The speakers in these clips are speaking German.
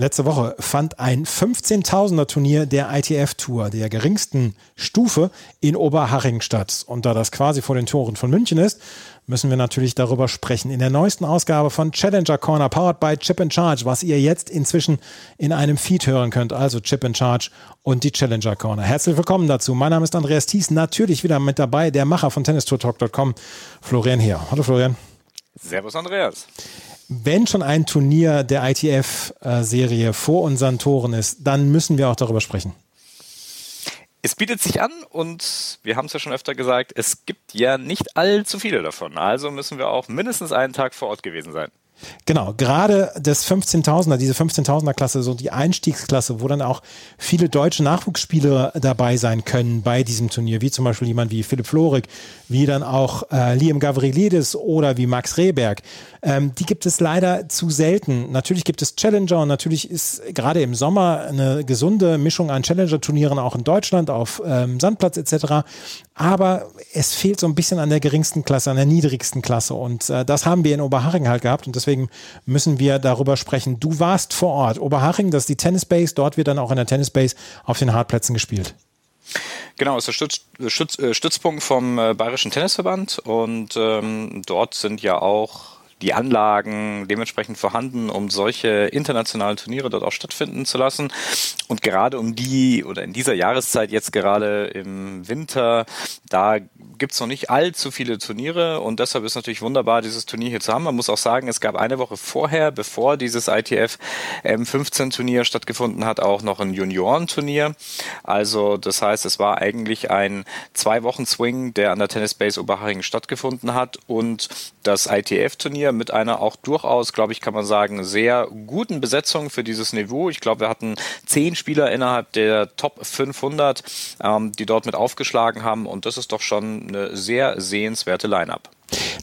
Letzte Woche fand ein 15.000er Turnier der ITF Tour, der geringsten Stufe, in Oberhaching statt. Und da das quasi vor den Toren von München ist, müssen wir natürlich darüber sprechen. In der neuesten Ausgabe von Challenger Corner, powered by Chip and Charge, was ihr jetzt inzwischen in einem Feed hören könnt. Also Chip and Charge und die Challenger Corner. Herzlich willkommen dazu. Mein Name ist Andreas Thies, natürlich wieder mit dabei, der Macher von TennistourTalk.com, Florian Heer. Hallo Florian. Servus Andreas wenn schon ein Turnier der ITF-Serie vor unseren Toren ist, dann müssen wir auch darüber sprechen. Es bietet sich an und wir haben es ja schon öfter gesagt, es gibt ja nicht allzu viele davon. Also müssen wir auch mindestens einen Tag vor Ort gewesen sein. Genau, gerade das 15.000er, diese 15.000er Klasse, so die Einstiegsklasse, wo dann auch viele deutsche Nachwuchsspieler dabei sein können bei diesem Turnier, wie zum Beispiel jemand wie Philipp Florig, wie dann auch äh, Liam Gavrilidis oder wie Max Rehberg. Ähm, die gibt es leider zu selten. Natürlich gibt es Challenger und natürlich ist gerade im Sommer eine gesunde Mischung an Challenger-Turnieren auch in Deutschland auf ähm, Sandplatz etc. Aber es fehlt so ein bisschen an der geringsten Klasse, an der niedrigsten Klasse und äh, das haben wir in Oberhaching halt gehabt und deswegen müssen wir darüber sprechen. Du warst vor Ort. Oberhaching, das ist die Tennis Base. Dort wird dann auch in der Tennis Base auf den Hartplätzen gespielt. Genau, ist der Stütz, Stütz, äh, Stützpunkt vom äh, Bayerischen Tennisverband und ähm, dort sind ja auch die Anlagen dementsprechend vorhanden, um solche internationalen Turniere dort auch stattfinden zu lassen. Und gerade um die oder in dieser Jahreszeit jetzt gerade im Winter, da gibt's noch nicht allzu viele Turniere und deshalb ist natürlich wunderbar, dieses Turnier hier zu haben. Man muss auch sagen, es gab eine Woche vorher, bevor dieses ITF M15 Turnier stattgefunden hat, auch noch ein Juniorenturnier. Also das heißt, es war eigentlich ein zwei Wochen Swing, der an der Tennis Base Oberhaching stattgefunden hat und das ITF Turnier Turnier mit einer auch durchaus, glaube ich, kann man sagen, sehr guten Besetzung für dieses Niveau. Ich glaube, wir hatten zehn Spieler innerhalb der Top 500, ähm, die dort mit aufgeschlagen haben und das ist doch schon eine sehr sehenswerte Line-up.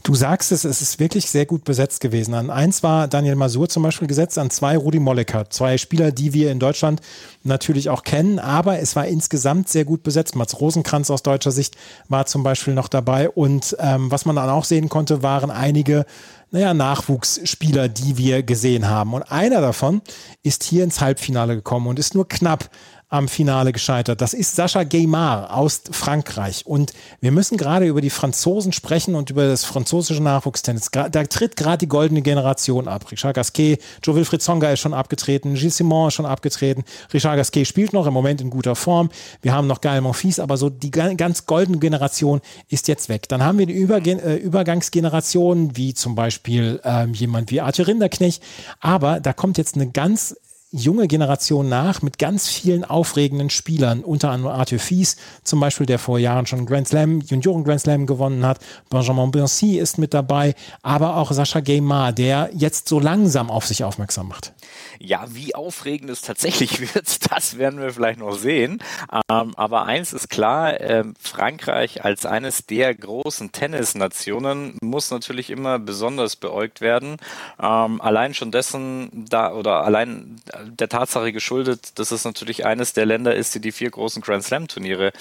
Du sagst es, es ist wirklich sehr gut besetzt gewesen. An eins war Daniel Masur zum Beispiel gesetzt, an zwei Rudi Mollecker. Zwei Spieler, die wir in Deutschland natürlich auch kennen, aber es war insgesamt sehr gut besetzt. Mats Rosenkranz aus deutscher Sicht war zum Beispiel noch dabei und ähm, was man dann auch sehen konnte, waren einige naja, Nachwuchsspieler, die wir gesehen haben. Und einer davon ist hier ins Halbfinale gekommen und ist nur knapp am Finale gescheitert. Das ist Sascha Gaymar aus Frankreich. Und wir müssen gerade über die Franzosen sprechen und über das französische Nachwuchstennis. Da tritt gerade die goldene Generation ab. Richard Gasquet, Joe Wilfried Zonga ist schon abgetreten, Gilles Simon ist schon abgetreten. Richard Gasquet spielt noch im Moment in guter Form. Wir haben noch Gael Monfils, aber so die ganz goldene Generation ist jetzt weg. Dann haben wir die Überge äh, Übergangsgeneration, wie zum Beispiel ähm, jemand wie Arthur Rinderknecht. Aber da kommt jetzt eine ganz junge Generation nach mit ganz vielen aufregenden Spielern, unter anderem Arthur Fies zum Beispiel, der vor Jahren schon Grand Slam, Junioren Grand Slam gewonnen hat. Benjamin Boncy ist mit dabei, aber auch Sascha Gaymar, der jetzt so langsam auf sich aufmerksam macht. Ja, wie aufregend es tatsächlich wird, das werden wir vielleicht noch sehen. Ähm, aber eins ist klar, äh, Frankreich als eines der großen Tennisnationen muss natürlich immer besonders beäugt werden. Ähm, allein schon dessen da oder allein der Tatsache geschuldet, dass es natürlich eines der Länder ist, die die vier großen Grand Slam Turniere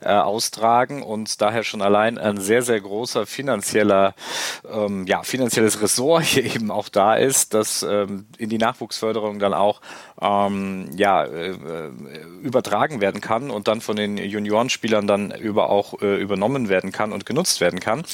äh, austragen und daher schon allein ein sehr, sehr großer finanzieller, ähm, ja, finanzielles Ressort hier eben auch da ist, das ähm, in die Nachwuchsförderung dann auch ähm, ja, äh, übertragen werden kann und dann von den Juniorenspielern dann über auch äh, übernommen werden kann und genutzt werden kann.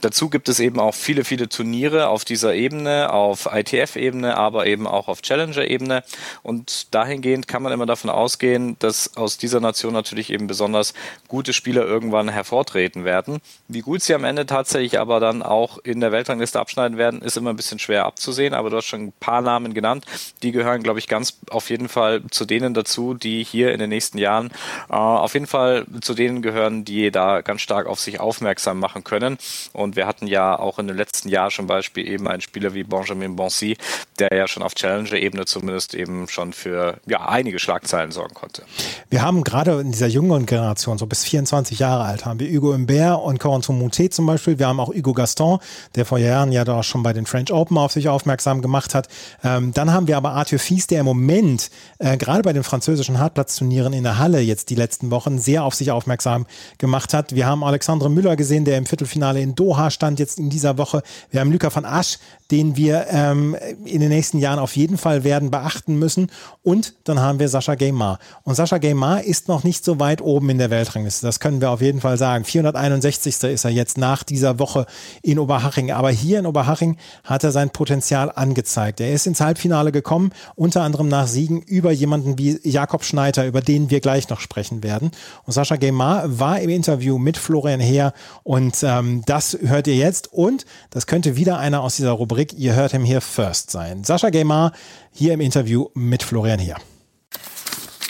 Dazu gibt es eben auch viele, viele Turniere auf dieser Ebene, auf ITF-Ebene, aber eben auch auf Challenger-Ebene. Und dahingehend kann man immer davon ausgehen, dass aus dieser Nation natürlich eben besonders gute Spieler irgendwann hervortreten werden. Wie gut sie am Ende tatsächlich aber dann auch in der Weltrangliste abschneiden werden, ist immer ein bisschen schwer abzusehen. Aber du hast schon ein paar Namen genannt. Die gehören, glaube ich, ganz auf jeden Fall zu denen dazu, die hier in den nächsten Jahren äh, auf jeden Fall zu denen gehören, die da ganz stark auf sich aufmerksam machen können. Und wir hatten ja auch in den letzten Jahren zum Beispiel eben einen Spieler wie Benjamin Boncy, der ja schon auf Challenger-Ebene zumindest eben schon für ja, einige Schlagzeilen sorgen konnte. Wir haben gerade in dieser jüngeren Generation, so bis 24 Jahre alt, haben wir Hugo Imbert und Corentin Moutet zum Beispiel. Wir haben auch Hugo Gaston, der vor Jahren ja da schon bei den French Open auf sich aufmerksam gemacht hat. Ähm, dann haben wir aber Arthur Fies, der im Moment Moment äh, gerade bei den französischen Hartplatzturnieren in der Halle jetzt die letzten Wochen sehr auf sich aufmerksam gemacht hat. Wir haben Alexandre Müller gesehen, der im Viertelfinale in Doha stand jetzt in dieser Woche. Wir haben Luca van Asch, den wir ähm, in den nächsten Jahren auf jeden Fall werden beachten müssen. Und dann haben wir Sascha Gaymar. Und Sascha Gaymar ist noch nicht so weit oben in der Weltrangliste. Das können wir auf jeden Fall sagen. 461. ist er jetzt nach dieser Woche in Oberhaching. Aber hier in Oberhaching hat er sein Potenzial angezeigt. Er ist ins Halbfinale gekommen, unter anderem nach Siegen über jemanden wie Jakob Schneider, über den wir gleich noch sprechen werden. Und Sascha Gaymar war im Interview mit Florian Heer und ähm, das hört ihr jetzt. Und das könnte wieder einer aus dieser Rubrik Ihr hört him here first sein. Sascha Gaymar hier im Interview mit Florian Heer.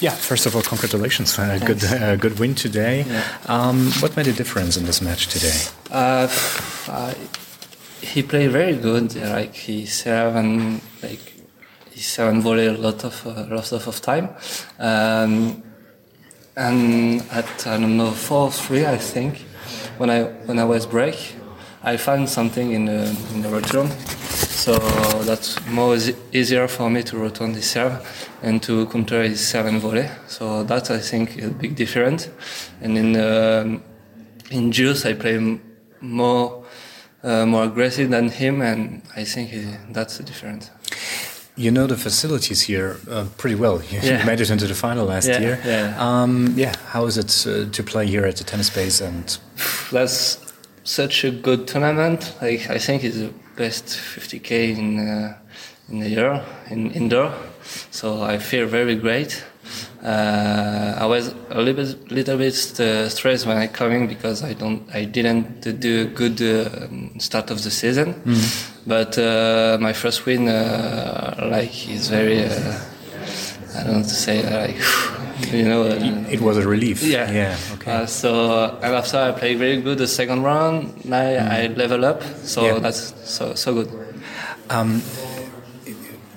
Yeah, first of all, congratulations. Uh, good, uh, good win today. Yeah. Um, what made a difference in this match today? Uh, uh, he played very good. Like he served and like served and volley a lot of uh, lot of time. Um, and at I don't know four three, I think when I when I was break, I found something in the in the return. So that's more easier for me to return the serve and to counter his serve and volley. So that I think is a big difference. And in um, in Juice I play more uh, more aggressive than him, and I think he, that's the difference. You know the facilities here uh, pretty well. You yeah. made it into the final last yeah, year. Yeah. Um, yeah. How is it uh, to play here at the tennis base? And that's such a good tournament. Like I think it's the best 50k in uh, in the year in indoor. So I feel very great. Uh, I was a little bit, little bit uh, stressed when I coming because I don't, I didn't do a good uh, start of the season. Mm. But uh, my first win, uh, like, is very, uh, I don't know to say, like, you know. it was a relief. Yeah. Yeah. Okay. so and after I played very good the second round, now mm. I level up. So yeah. that's so so good. Um,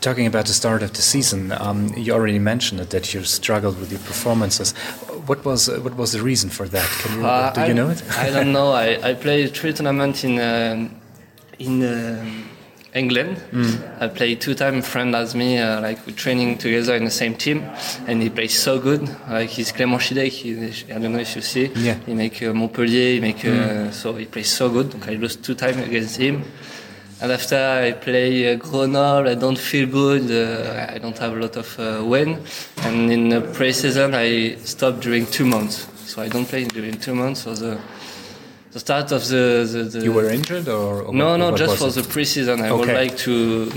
talking about the start of the season, um, you already mentioned it, that you struggled with your performances. What was uh, what was the reason for that? Can you, uh, do you know it? I don't know. I, I played three tournaments in uh, in uh, England. Mm. I played two times. Friend as me, uh, like we're training together in the same team, and he plays so good. Like he's Clément Chidek. I don't know if you see. Yeah. He make uh, Montpellier. He make mm. so he plays so good. I lost two times against him. And after I play uh, Grenoble, I don't feel good. Uh, I don't have a lot of uh, win. And in the pre-season, I stopped during two months. So I don't play during two months. So the the start of the, the, the you were injured or, or no what, no what just for it? the preseason I okay. would like to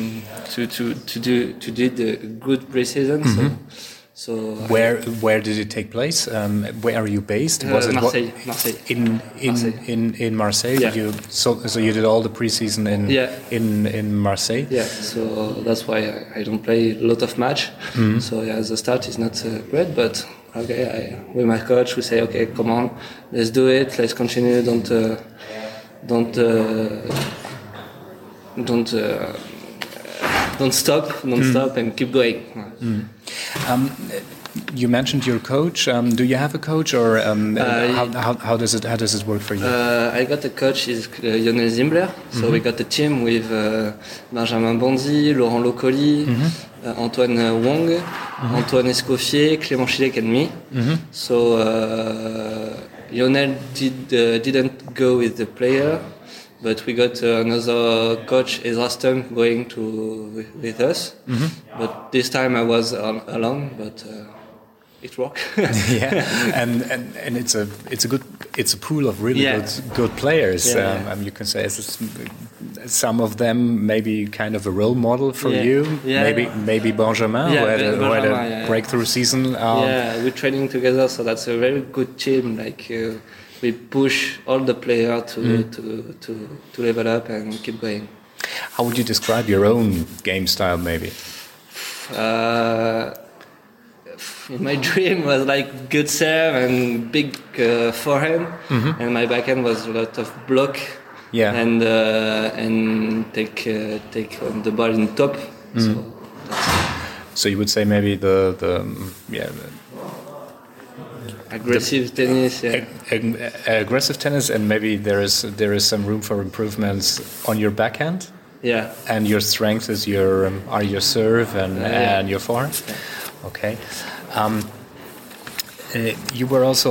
to to to do to do the good preseason mm -hmm. so mm-hmm. So where where did it take place? Um, where are you based? Was uh, it Marseille, Marseille. In in Marseille. in in Marseille? Yeah. You so so you did all the preseason in yeah. in in Marseille. Yeah. So that's why I, I don't play a lot of match. Mm -hmm. So yeah, the start is not uh, great, but okay, I, with my coach we say okay, come on, let's do it, let's continue. Don't uh, don't uh, don't uh, don't stop, don't mm. stop, and keep going. Mm. Um, you mentioned your coach. Um, do you have a coach, or um, uh, how, how, how, does it how does it work for you? Uh, I got a coach is uh, Lionel Zimbler. So mm -hmm. we got a team with uh, Benjamin Bonzi, Laurent Locoli, mm -hmm. Antoine Wong, mm -hmm. Antoine Escoffier, Clément Chilek, and me. Mm-hmm. So Lionel did didn't go with the player. But we got uh, another coach, Ezra Stump, going to with us. Mm-hmm. But this time I was alone, but uh, it worked. yeah, and, and and it's a it's a good it's a pool of really yeah. good good players. Yeah, um, yeah. Um, you can say some of them maybe kind of a role model for you. Yeah, maybe maybe Benjamin, who had a, who had a breakthrough season. Um, yeah, we're training together, so that's a very good team. Like. Uh, we push all the players to, mm. to, to, to level up and keep going. How would you describe your own game style, maybe? Uh, in my dream was like good serve and big uh, forehand, mm-hmm. and my backhand was a lot of block. Yeah. And uh, and take uh, take the ball in top. Mm. So, so you would say maybe the the yeah. The, aggressive tennis yeah. ag ag aggressive tennis and maybe there is there is some room for improvements on your backhand Yeah. And your strength is your um, are your serve and yeah. and your forehand. Okay. Um, uh, you were also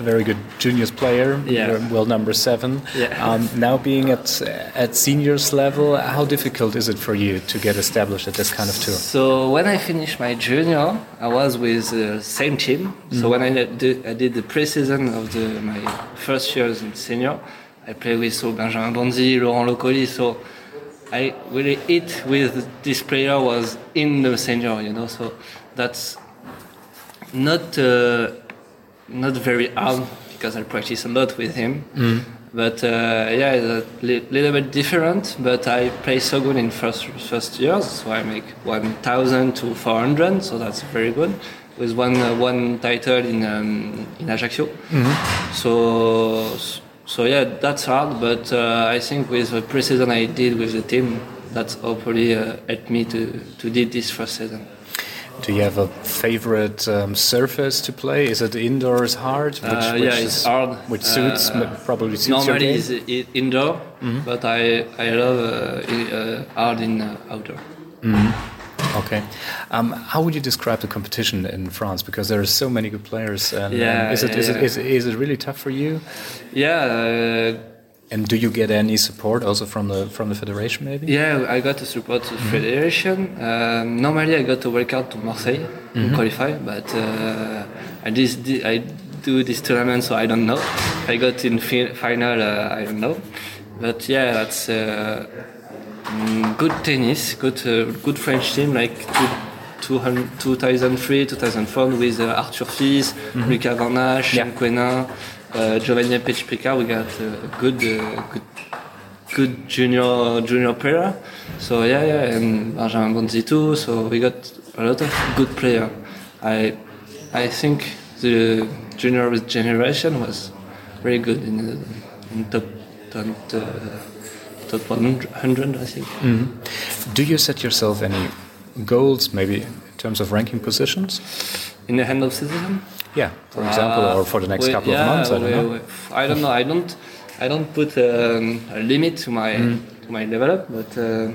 a very good juniors player. Yeah. well, number seven. Yeah. Um, now being at at seniors level, how difficult is it for you to get established at this kind of tour? So when I finished my junior, I was with the same team. Mm -hmm. So when I did, I did the pre-season of the, my first years in senior, I played with so Benjamin Bonzi, Laurent Locoli. So I really hit with this player was in the senior, you know. So that's not uh, not very hard because I practice a lot with him. Mm. But uh, yeah, it's a li little bit different. But I play so good in first first years, so I make 1,000 to 400, so that's very good. With one uh, one title in um, in Ajaccio. Mm -hmm. So so yeah, that's hard. But uh, I think with the pre-season I did with the team, that's hopefully uh, helped me to to did this first season. Do you have a favorite um, surface to play? Is it indoors hard? Which, uh, which yeah, it's hard. Which suits uh, probably suits normally it's indoor, mm -hmm. but I I love uh, uh hard in uh, outdoor. Mm -hmm. Okay. Um, how would you describe the competition in France? Because there are so many good players. And, yeah, um, is, it, yeah, is, yeah. It, is, it, is it really tough for you? Yeah. And do you get any support also from the from the federation, maybe? Yeah, I got the support to the mm -hmm. federation. Um, normally, I got to work out to Marseille mm -hmm. qualify, but uh, I just I do this tournament, so I don't know. I got in fi final, uh, I don't know. But yeah, that's uh, mm, good tennis, good uh, good French team like. Two, 2003, 2004 with uh, Arthur Fils, mm -hmm. Lucas Van Nash, yeah. Quenin, uh, Giovanni Pechpica, we got a good, uh, good, good junior junior player. So yeah, yeah, and Benjamin Bonzi too. So we got a lot of good player. I, I think the junior generation was very good in the in top top, uh, top 100, I think. Mm -hmm. Do you set yourself any goals, maybe in terms of ranking positions? In the end of season? Yeah, for example, uh, or for the next we, couple yeah, of months. I don't we, know. We, I don't know. I don't. I don't put um, a limit to my mm. to my develop, but uh,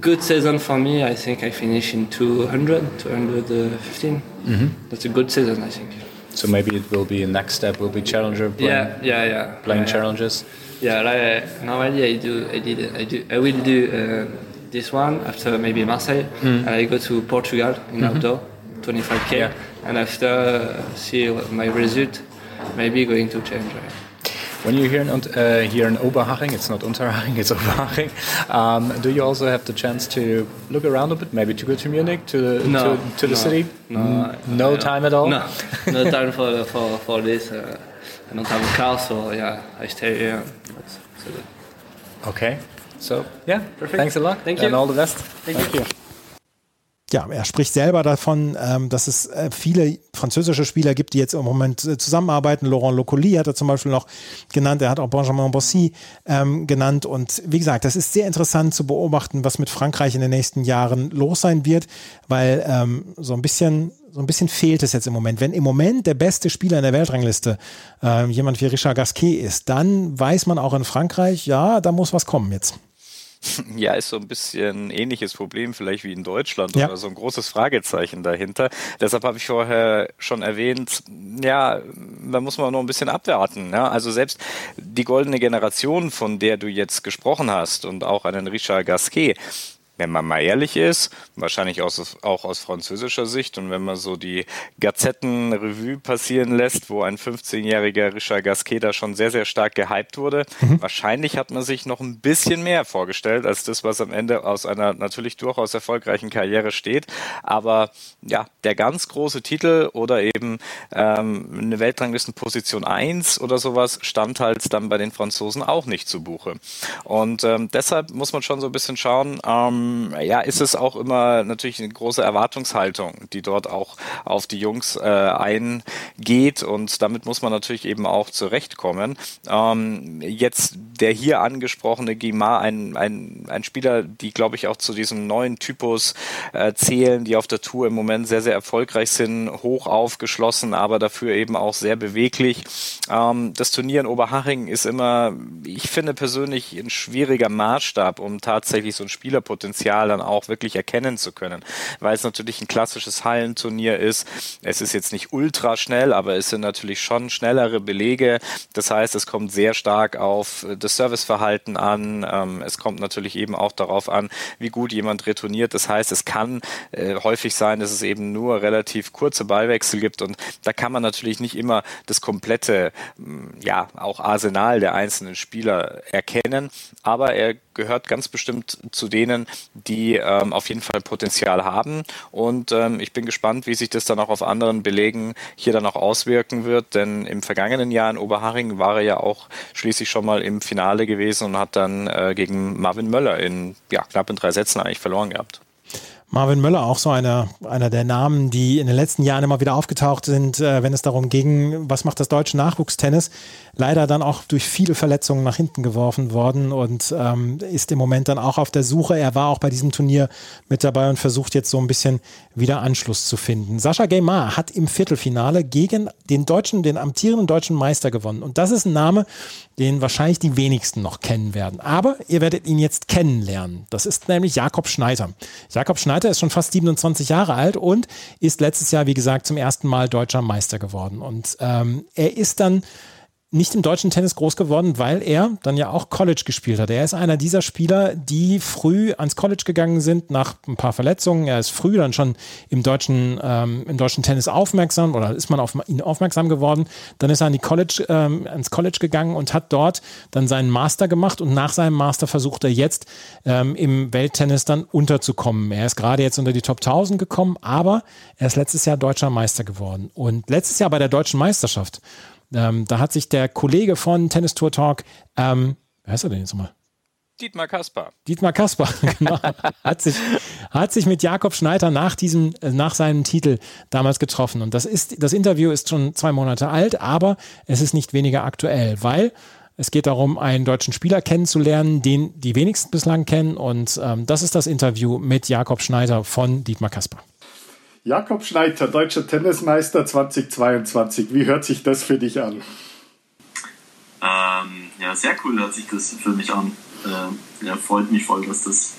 good season for me. I think I finish in 200, 215. Mm-hmm. That's a good season, I think. So maybe it will be next step. Will be challenger. Playing, yeah, yeah, yeah. Playing yeah, challenges. Yeah, like, uh, normally I do. I did. I do. I will do uh, this one after maybe Marseille. Mm. I go to Portugal in mm-hmm. outdoor, 25k. Yeah and after uh, see my result, maybe going to change. When you're here in, uh, here in Oberhaching, it's not Unterhaching, it's Oberhaching. Um, do you also have the chance to look around a bit, maybe to go to Munich, to, no, to, to the no, city? No, no time at all. No, no time for for for this. Uh, I don't have a car, so yeah, I stay here. That's, that's okay. So yeah, Perfect. thanks a lot. Thank you. And all the best. Thank, Thank you. you. Ja, er spricht selber davon, ähm, dass es äh, viele französische Spieler gibt, die jetzt im Moment äh, zusammenarbeiten. Laurent Locoli hat er zum Beispiel noch genannt, er hat auch Benjamin Bossy ähm, genannt. Und wie gesagt, das ist sehr interessant zu beobachten, was mit Frankreich in den nächsten Jahren los sein wird, weil ähm, so ein bisschen so ein bisschen fehlt es jetzt im Moment. Wenn im Moment der beste Spieler in der Weltrangliste äh, jemand wie Richard Gasquet ist, dann weiß man auch in Frankreich, ja, da muss was kommen jetzt. Ja, ist so ein bisschen ein ähnliches Problem vielleicht wie in Deutschland ja. oder so ein großes Fragezeichen dahinter. Deshalb habe ich vorher schon erwähnt, ja, da muss man noch ein bisschen abwarten. Ja? Also selbst die goldene Generation, von der du jetzt gesprochen hast und auch einen Richard Gasquet, wenn man mal ehrlich ist, wahrscheinlich aus, auch aus französischer Sicht und wenn man so die Gazettenrevue passieren lässt, wo ein 15-jähriger Richard Gasquet da schon sehr, sehr stark gehypt wurde, mhm. wahrscheinlich hat man sich noch ein bisschen mehr vorgestellt als das, was am Ende aus einer natürlich durchaus erfolgreichen Karriere steht. Aber ja, der ganz große Titel oder eben ähm, eine Weltranglistenposition 1 oder sowas stand halt dann bei den Franzosen auch nicht zu Buche. Und ähm, deshalb muss man schon so ein bisschen schauen, ähm, ja, ist es auch immer natürlich eine große Erwartungshaltung, die dort auch auf die Jungs äh, eingeht und damit muss man natürlich eben auch zurechtkommen. Ähm, jetzt der hier angesprochene Guimar, ein, ein, ein Spieler, die glaube ich auch zu diesem neuen Typus äh, zählen, die auf der Tour im Moment sehr, sehr erfolgreich sind, hoch aufgeschlossen, aber dafür eben auch sehr beweglich. Ähm, das Turnier in Oberhaching ist immer, ich finde persönlich, ein schwieriger Maßstab, um tatsächlich so ein Spielerpotenzial dann auch wirklich erkennen zu können, weil es natürlich ein klassisches Hallenturnier ist. Es ist jetzt nicht ultra schnell, aber es sind natürlich schon schnellere Belege. Das heißt, es kommt sehr stark auf das Serviceverhalten an. Ähm, es kommt natürlich eben auch darauf an, wie gut jemand retourniert. Das heißt, es kann äh, häufig sein, dass es eben nur relativ kurze Ballwechsel gibt und da kann man natürlich nicht immer das komplette, ja, auch Arsenal der einzelnen Spieler erkennen, aber er gehört ganz bestimmt zu denen, die ähm, auf jeden Fall Potenzial haben. Und ähm, ich bin gespannt, wie sich das dann auch auf anderen Belegen hier dann auch auswirken wird. Denn im vergangenen Jahr in Oberharing war er ja auch schließlich schon mal im Finale gewesen und hat dann äh, gegen Marvin Möller in ja, knapp in drei Sätzen eigentlich verloren gehabt. Marvin Möller, auch so einer, einer der Namen, die in den letzten Jahren immer wieder aufgetaucht sind, äh, wenn es darum ging, was macht das deutsche Nachwuchstennis. Leider dann auch durch viele Verletzungen nach hinten geworfen worden und ähm, ist im Moment dann auch auf der Suche. Er war auch bei diesem Turnier mit dabei und versucht jetzt so ein bisschen wieder Anschluss zu finden. Sascha Gaymar hat im Viertelfinale gegen den deutschen, den amtierenden deutschen Meister gewonnen. Und das ist ein Name, den wahrscheinlich die wenigsten noch kennen werden. Aber ihr werdet ihn jetzt kennenlernen. Das ist nämlich Jakob Schneider. Jakob Schneider ist schon fast 27 Jahre alt und ist letztes Jahr, wie gesagt, zum ersten Mal deutscher Meister geworden. Und ähm, er ist dann nicht im deutschen Tennis groß geworden, weil er dann ja auch College gespielt hat. Er ist einer dieser Spieler, die früh ans College gegangen sind nach ein paar Verletzungen. Er ist früh dann schon im deutschen, ähm, im deutschen Tennis aufmerksam oder ist man auf ihn aufmerksam geworden. Dann ist er an die College, ähm, ans College gegangen und hat dort dann seinen Master gemacht und nach seinem Master versucht er jetzt ähm, im Welttennis dann unterzukommen. Er ist gerade jetzt unter die Top 1000 gekommen, aber er ist letztes Jahr deutscher Meister geworden. Und letztes Jahr bei der deutschen Meisterschaft ähm, da hat sich der Kollege von Tennis Tour Talk, ähm, wer heißt er denn jetzt nochmal? Dietmar Kasper. Dietmar Kasper, genau. hat, sich, hat sich mit Jakob Schneider nach diesem, äh, nach seinem Titel damals getroffen. Und das ist, das Interview ist schon zwei Monate alt, aber es ist nicht weniger aktuell, weil es geht darum, einen deutschen Spieler kennenzulernen, den die wenigsten bislang kennen. Und ähm, das ist das Interview mit Jakob Schneider von Dietmar Kasper. Jakob Schneider, deutscher Tennismeister 2022. Wie hört sich das für dich an? Ähm, ja, sehr cool hört sich das für mich an. Äh, ja, freut mich voll, dass das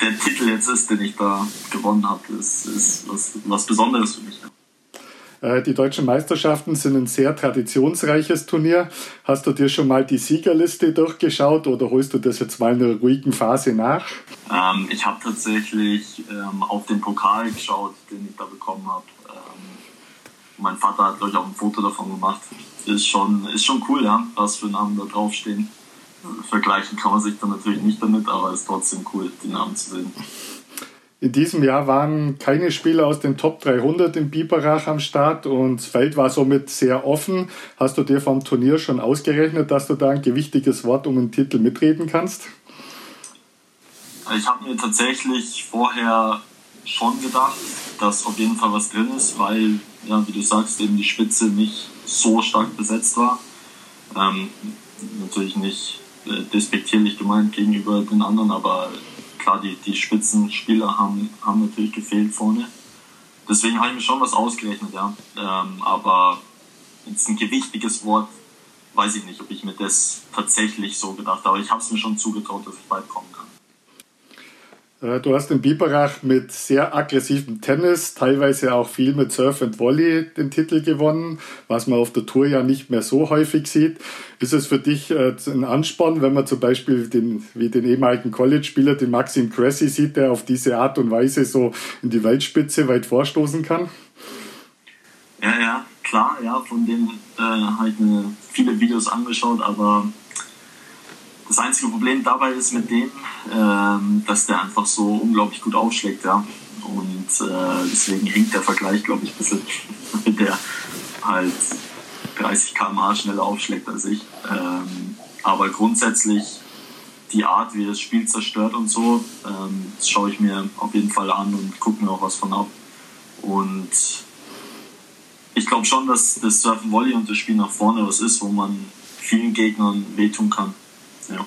der Titel jetzt ist, den ich da gewonnen habe. Das ist was, was Besonderes für mich. Ja. Äh, die deutschen Meisterschaften sind ein sehr traditionsreiches Turnier. Hast du dir schon mal die Siegerliste durchgeschaut oder holst du das jetzt mal in einer ruhigen Phase nach? Ähm, ich habe tatsächlich ähm, auf den Pokal geschaut, den ich da bekommen habe. Ähm, mein Vater hat, glaube ich, auch ein Foto davon gemacht. Ist schon, ist schon cool, ja, was für Namen da draufstehen. Vergleichen kann man sich dann natürlich nicht damit, aber ist trotzdem cool, die Namen zu sehen. In diesem Jahr waren keine Spieler aus den Top 300 im Biberach am Start und das Feld war somit sehr offen. Hast du dir vom Turnier schon ausgerechnet, dass du da ein gewichtiges Wort um den Titel mitreden kannst? Ich habe mir tatsächlich vorher schon gedacht, dass auf jeden Fall was drin ist, weil, ja, wie du sagst, eben die Spitze nicht so stark besetzt war. Ähm, natürlich nicht äh, despektierlich gemeint gegenüber den anderen, aber klar, die, die Spitzenspieler haben, haben natürlich gefehlt vorne. Deswegen habe ich mir schon was ausgerechnet, ja. Ähm, aber jetzt ein gewichtiges Wort, weiß ich nicht, ob ich mir das tatsächlich so gedacht habe. Aber ich habe es mir schon zugetraut, dass ich bald kommen kann. Äh, du hast in Biberach mit sehr aggressivem Tennis, teilweise auch viel mit Surf and Volley den Titel gewonnen, was man auf der Tour ja nicht mehr so häufig sieht. Ist es für dich äh, ein Ansporn, wenn man zum Beispiel den, wie den ehemaligen College-Spieler, den Maxim Cressy sieht, der auf diese Art und Weise so in die Weltspitze weit vorstoßen kann? Ja, ja, klar, ja, von dem äh, mir viele Videos angeschaut, aber das einzige Problem dabei ist mit dem, ähm, dass der einfach so unglaublich gut aufschlägt, ja. Und äh, deswegen hinkt der Vergleich, glaube ich, ein bisschen mit der halt 30 km/h schneller aufschlägt als ich. Ähm, aber grundsätzlich die Art, wie das Spiel zerstört und so, ähm, schaue ich mir auf jeden Fall an und gucke mir auch was von ab. Und ich glaube schon, dass das Surfen Volley und das Spiel nach vorne was ist, wo man vielen Gegnern wehtun kann. Ja.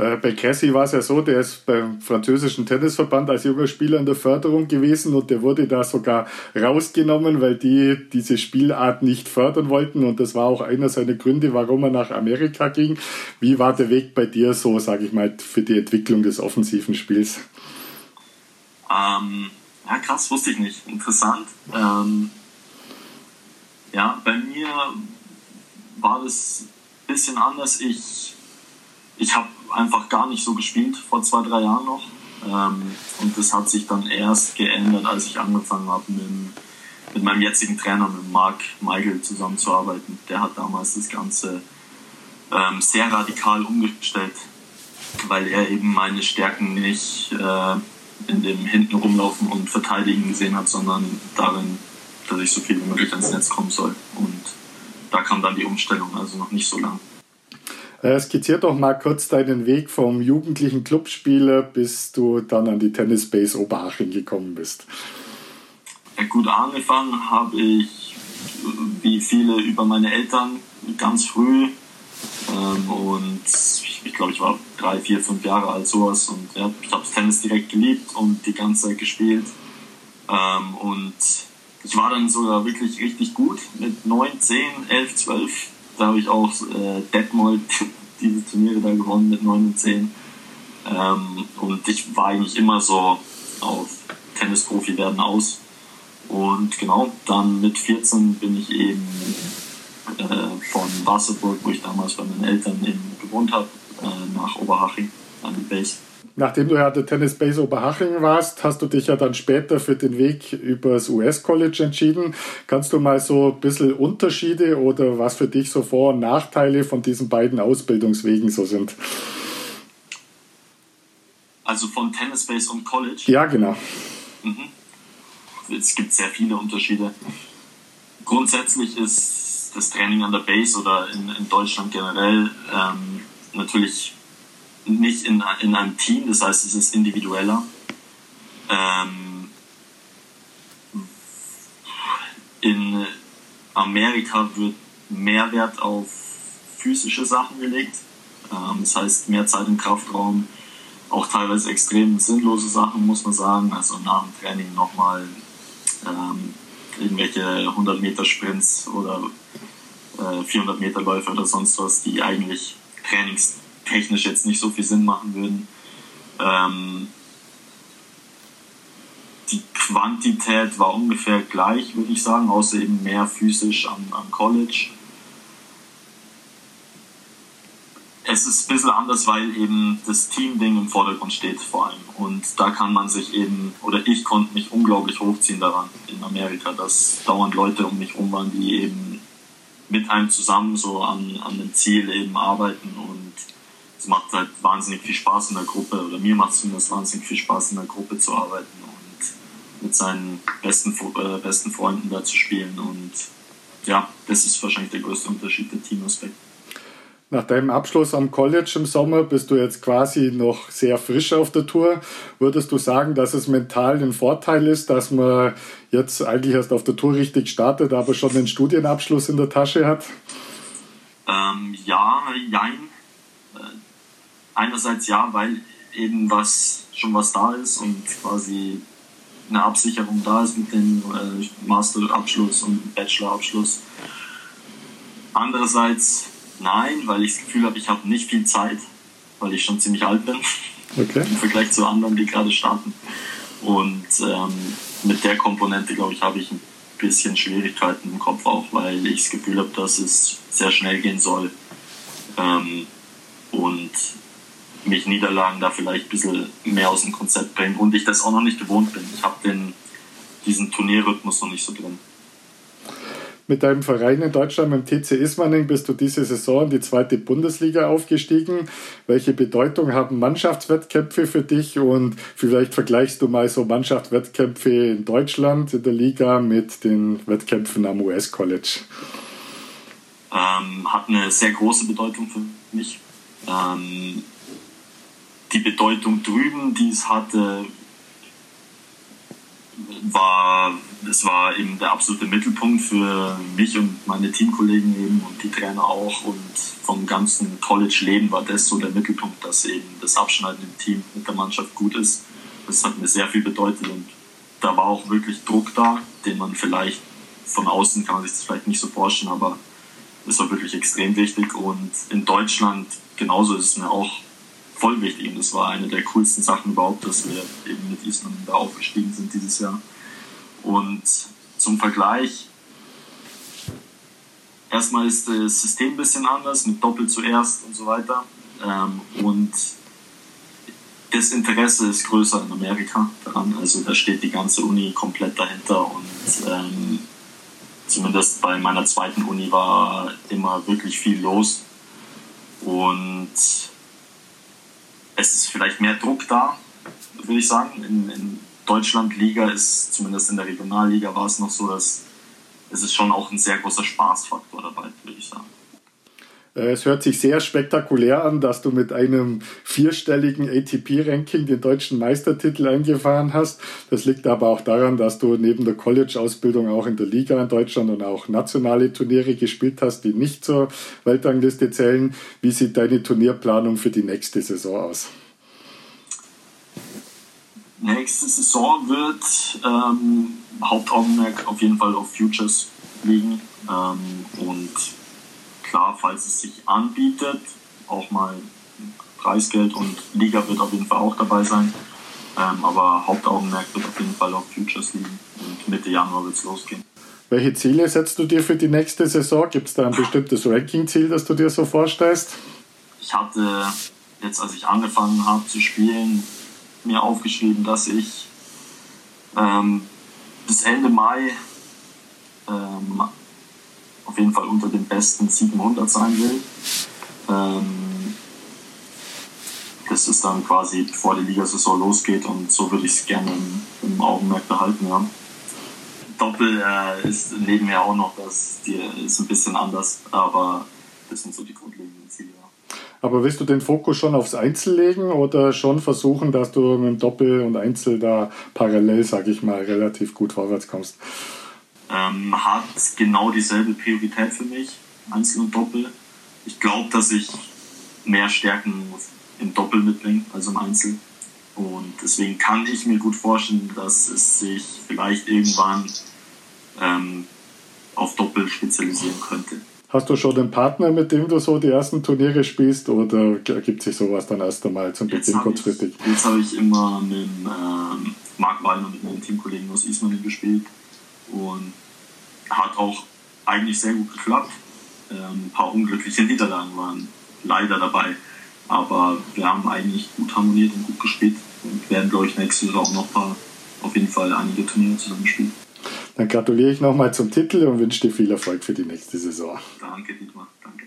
Äh, bei Cassie war es ja so, der ist beim französischen Tennisverband als junger Spieler in der Förderung gewesen und der wurde da sogar rausgenommen, weil die diese Spielart nicht fördern wollten und das war auch einer seiner Gründe, warum er nach Amerika ging. Wie war der Weg bei dir so, sage ich mal, für die Entwicklung des offensiven Spiels? Ähm, ja, krass, wusste ich nicht. Interessant. Ähm, ja, bei mir war das bisschen anders. Ich, ich habe einfach gar nicht so gespielt vor zwei, drei Jahren noch. Ähm, und das hat sich dann erst geändert, als ich angefangen habe, mit, mit meinem jetzigen Trainer, mit Marc Michael, zusammenzuarbeiten. Der hat damals das Ganze ähm, sehr radikal umgestellt, weil er eben meine Stärken nicht äh, in dem hinten rumlaufen und verteidigen gesehen hat, sondern darin, dass ich so viel wie möglich ans Netz kommen soll. Und da kam dann die Umstellung, also noch nicht so lang. Äh, skizzier doch mal kurz deinen Weg vom jugendlichen Clubspieler, bis du dann an die Tennisbase Oberhaching gekommen bist. Ja, gut angefangen habe ich, wie viele, über meine Eltern ganz früh. Ähm, und ich, ich glaube, ich war drei, vier, fünf Jahre alt, sowas. Und ja, ich habe Tennis direkt geliebt und die ganze Zeit gespielt. Ähm, und ich war dann sogar wirklich richtig gut mit 9, 10, 11, 12 da habe ich auch äh, Detmold diese Turniere da gewonnen mit 9 und 10. Ähm, und ich war eigentlich immer so auf Tennisprofi werden aus. Und genau, dann mit 14 bin ich eben äh, von Wasserburg, wo ich damals bei meinen Eltern eben gewohnt habe, äh, nach Oberhaching an die Base nachdem du ja der Tennis Base Oberhaching warst, hast du dich ja dann später für den Weg übers US College entschieden. Kannst du mal so ein bisschen Unterschiede oder was für dich so Vor- und Nachteile von diesen beiden Ausbildungswegen so sind? Also von Tennis Base und College? Ja, genau. Mhm. Es gibt sehr viele Unterschiede. Grundsätzlich ist das Training an der Base oder in, in Deutschland generell ähm, natürlich nicht in, in einem Team, das heißt, es ist individueller. Ähm, in Amerika wird mehr Wert auf physische Sachen gelegt. Ähm, das heißt, mehr Zeit im Kraftraum, auch teilweise extrem sinnlose Sachen, muss man sagen. Also nach dem Training nochmal ähm, irgendwelche 100 Meter Sprints oder äh, 400 Meter Läufe oder sonst was, die eigentlich Trainings technisch jetzt nicht so viel Sinn machen würden. Ähm, die Quantität war ungefähr gleich, würde ich sagen, außer eben mehr physisch am, am College. Es ist ein bisschen anders, weil eben das Team-Ding im Vordergrund steht vor allem. Und da kann man sich eben, oder ich konnte mich unglaublich hochziehen daran in Amerika, dass dauernd Leute um mich rum waren, die eben mit einem zusammen so an, an dem Ziel eben arbeiten und es macht halt wahnsinnig viel Spaß in der Gruppe, oder mir macht es zumindest wahnsinnig viel Spaß in der Gruppe zu arbeiten und mit seinen besten, äh, besten Freunden da zu spielen. Und ja, das ist wahrscheinlich der größte Unterschied, der Teamaspekt. Nach deinem Abschluss am College im Sommer bist du jetzt quasi noch sehr frisch auf der Tour. Würdest du sagen, dass es mental ein Vorteil ist, dass man jetzt eigentlich erst auf der Tour richtig startet, aber schon den Studienabschluss in der Tasche hat? Ähm, ja, jein einerseits ja, weil eben was schon was da ist und quasi eine Absicherung da ist mit dem äh, Masterabschluss und Bachelorabschluss. Andererseits nein, weil ich das Gefühl habe, ich habe nicht viel Zeit, weil ich schon ziemlich alt bin okay. im Vergleich zu anderen, die gerade starten. Und ähm, mit der Komponente, glaube ich, habe ich ein bisschen Schwierigkeiten im Kopf auch, weil ich das Gefühl habe, dass es sehr schnell gehen soll. Ähm, und mich Niederlagen da vielleicht ein bisschen mehr aus dem Konzept bringen und ich das auch noch nicht gewohnt bin. Ich habe diesen Turnierrhythmus noch nicht so drin. Mit deinem Verein in Deutschland, mit dem TC Ismaning, bist du diese Saison in die zweite Bundesliga aufgestiegen. Welche Bedeutung haben Mannschaftswettkämpfe für dich und vielleicht vergleichst du mal so Mannschaftswettkämpfe in Deutschland in der Liga mit den Wettkämpfen am US College? Ähm, hat eine sehr große Bedeutung für mich Ähm, die Bedeutung drüben, die es hatte, war, es war eben der absolute Mittelpunkt für mich und meine Teamkollegen eben und die Trainer auch und vom ganzen College-Leben war das so der Mittelpunkt, dass eben das Abschneiden im Team mit der Mannschaft gut ist. Das hat mir sehr viel bedeutet und da war auch wirklich Druck da, den man vielleicht von außen kann man sich das vielleicht nicht so vorstellen, aber es war wirklich extrem wichtig und in Deutschland genauso ist es mir auch voll wichtig und das war eine der coolsten Sachen überhaupt, dass wir eben mit Island da aufgestiegen sind dieses Jahr. Und zum Vergleich, erstmal ist das System ein bisschen anders, mit Doppel zuerst und so weiter. Ähm, und das Interesse ist größer in Amerika daran. Also da steht die ganze Uni komplett dahinter und ähm, zumindest bei meiner zweiten Uni war immer wirklich viel los. Und es ist vielleicht mehr Druck da, würde ich sagen. In, in Deutschland Liga ist, zumindest in der Regionalliga war es noch so, dass es ist schon auch ein sehr großer Spaßfaktor dabei, würde ich sagen. Äh, es hört sich sehr spektakulär an, dass du mit einem vierstelligen ATP-Ranking den deutschen Meistertitel eingefahren hast. Das liegt aber auch daran, dass du neben der College-Ausbildung auch in der Liga in Deutschland und auch nationale Turniere gespielt hast, die nicht zur Weltrangliste zählen. Wie sieht deine Turnierplanung für die nächste Saison aus? Nächste Saison wird ähm, Hauptaugenmerk auf jeden Fall auf Futures liegen ähm, und klar, falls es sich anbietet, auch mal Preisgeld und Liga wird auf jeden Fall auch dabei sein. Ähm, aber Hauptaugenmerk wird auf jeden Fall auf Futures liegen und Mitte Januar wird es losgehen. Welche Ziele setzt du dir für die nächste Saison? Gibt es da ein bestimmtes Ranking-Ziel, das du dir so vorstellst? Ich hatte jetzt, als ich angefangen habe zu spielen, mir aufgeschrieben, dass ich ähm, bis Ende Mai ähm, auf jeden Fall unter den besten 700 sein will. Ähm, das ist dann quasi bevor die Ligasaison losgeht und so würde ich es gerne im, im, Augenmerk behalten. Ja. Doppel äh, ist nebenher auch noch, das ist ein bisschen anders, aber das sind so die grundlegenden Ziele. Ja. Aber willst du den Fokus schon aufs Einzel legen oder schon versuchen, dass du mit dem Doppel und Einzel da parallel, sag ich mal, relativ gut vorwärts kommst? Ähm, hat genau dieselbe Priorität für mich, Einzel und Doppel. Ich glaube, dass ich mehr Stärken im Doppel mitbringe als im Einzel. Und deswegen kann ich mir gut vorstellen, dass es sich vielleicht irgendwann ähm, auf Doppel spezialisieren könnte. Hast du schon einen Partner, mit dem du so die ersten Turniere spielst oder ergibt sich sowas dann erst einmal zum Beginn kurzfristig? Jetzt habe ich immer mit ähm, Marc Wallner, mit meinem Teamkollegen aus Ismaning gespielt und hat auch eigentlich sehr gut geklappt. Ähm, ein paar unglückliche Niederlagen waren leider dabei, aber wir haben eigentlich gut harmoniert und gut gespielt und werden, glaube ich, nächste Saison auch noch ein paar, auf jeden Fall einige Turniere zusammen spielen. Dann gratuliere ich nochmal zum Titel und wünsche dir viel Erfolg für die nächste Saison. Danke, Dietmar. Danke.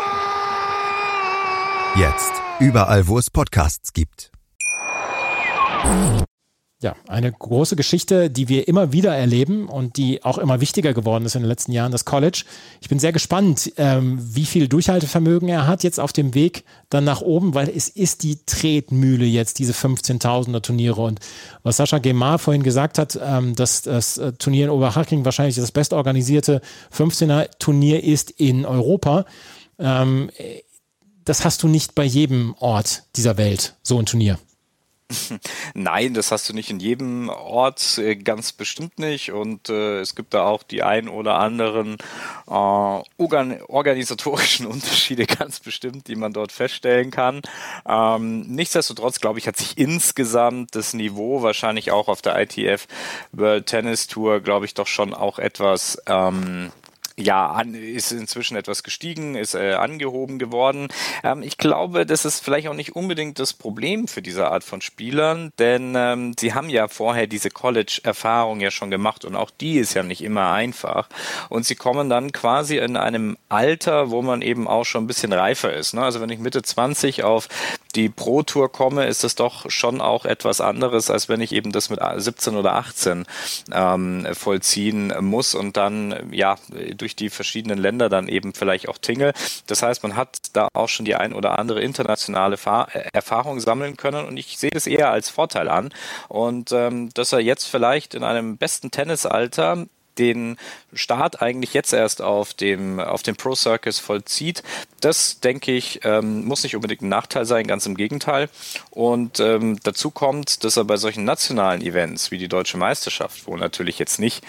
Jetzt. Überall, wo es Podcasts gibt. Ja, eine große Geschichte, die wir immer wieder erleben und die auch immer wichtiger geworden ist in den letzten Jahren, das College. Ich bin sehr gespannt, ähm, wie viel Durchhaltevermögen er hat jetzt auf dem Weg dann nach oben, weil es ist die Tretmühle jetzt, diese 15.000er Turniere. Und was Sascha Gemar vorhin gesagt hat, ähm, dass das äh, Turnier in Oberhaching wahrscheinlich das bestorganisierte 15er Turnier ist in Europa. Ähm, das hast du nicht bei jedem Ort dieser Welt, so ein Turnier. Nein, das hast du nicht in jedem Ort, äh, ganz bestimmt nicht. Und äh, es gibt da auch die ein oder anderen äh, organ organisatorischen Unterschiede, ganz bestimmt, die man dort feststellen kann. Ähm, nichtsdestotrotz, glaube ich, hat sich insgesamt das Niveau wahrscheinlich auch auf der ITF World Tennis Tour, glaube ich, doch schon auch etwas ähm, ja, an, ist inzwischen etwas gestiegen, ist äh, angehoben geworden. Ähm, ich glaube, das ist vielleicht auch nicht unbedingt das Problem für diese Art von Spielern, denn ähm, sie haben ja vorher diese College-Erfahrung ja schon gemacht und auch die ist ja nicht immer einfach. Und sie kommen dann quasi in einem Alter, wo man eben auch schon ein bisschen reifer ist. Ne? Also wenn ich Mitte 20 auf die Pro-Tour komme, ist das doch schon auch etwas anderes, als wenn ich eben das mit 17 oder 18 ähm, vollziehen muss und dann ja durch die verschiedenen Länder dann eben vielleicht auch tingle. Das heißt, man hat da auch schon die ein oder andere internationale Fa äh, Erfahrung sammeln können und ich sehe das eher als Vorteil an. Und ähm, dass er jetzt vielleicht in einem besten Tennisalter den Start eigentlich jetzt erst auf dem, auf dem Pro Circus vollzieht, das denke ich, ähm, muss nicht unbedingt ein Nachteil sein, ganz im Gegenteil. Und ähm, dazu kommt, dass er bei solchen nationalen Events wie die Deutsche Meisterschaft, wo natürlich jetzt nicht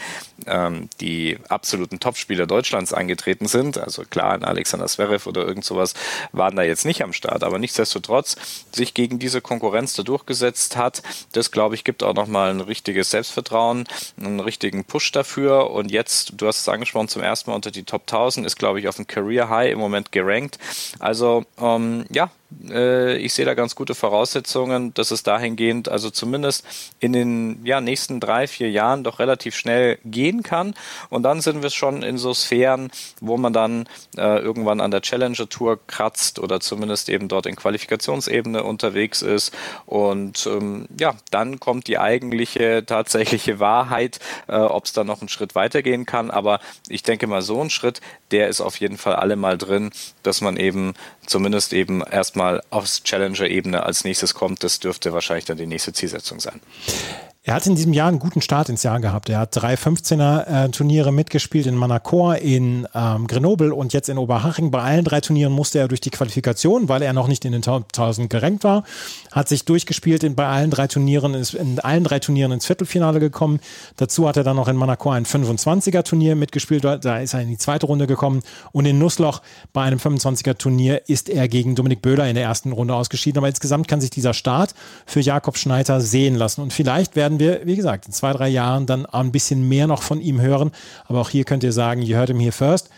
ähm, die absoluten Topspieler Deutschlands angetreten sind, also klar, ein Alexander Zverev oder irgend sowas waren da jetzt nicht am Start, aber nichtsdestotrotz sich gegen diese Konkurrenz da durchgesetzt hat, das glaube ich gibt auch nochmal ein richtiges Selbstvertrauen, einen richtigen Push dafür und jetzt, du hast es angesprochen, zum ersten Mal unter die Top 1000 ist glaube ich auf dem Career High im Moment gerankt. Also ähm, ja, äh, ich sehe da ganz gute Voraussetzungen, dass es dahingehend, also zumindest in den ja, nächsten drei, vier Jahren doch relativ schnell gehen kann. Und dann sind wir schon in so Sphären, wo man dann äh, irgendwann an der Challenger Tour kratzt oder zumindest eben dort in Qualifikationsebene unterwegs ist. Und ähm, ja, dann kommt die eigentliche tatsächliche Wahrheit, äh, ob es da noch einen Schritt weitergehen kann. Aber ich denke mal, so ein Schritt, der ist auf jeden Fall alle mal drin, dass man eben zumindest eben erstmal aufs Challenger-Ebene als nächstes kommt. Das dürfte wahrscheinlich dann die nächste Zielsetzung sein. Er hat in diesem Jahr einen guten Start ins Jahr gehabt. Er hat drei 15er äh, Turniere mitgespielt in Manacor, in ähm, Grenoble und jetzt in Oberhaching. Bei allen drei Turnieren musste er durch die Qualifikation, weil er noch nicht in den 1000 gerankt war. Hat sich durchgespielt in, bei allen drei Turnieren, ist in allen drei Turnieren ins Viertelfinale gekommen. Dazu hat er dann noch in Manacor ein 25er Turnier mitgespielt. Da ist er in die zweite Runde gekommen. Und in Nussloch bei einem 25er Turnier ist er gegen Dominik Böhler in der ersten Runde ausgeschieden. Aber insgesamt kann sich dieser Start für Jakob Schneider sehen lassen. Und vielleicht werden werden wir, wie gesagt, in zwei, drei Jahren dann ein bisschen mehr noch von ihm hören. Aber auch hier könnt ihr sagen, you heard him here first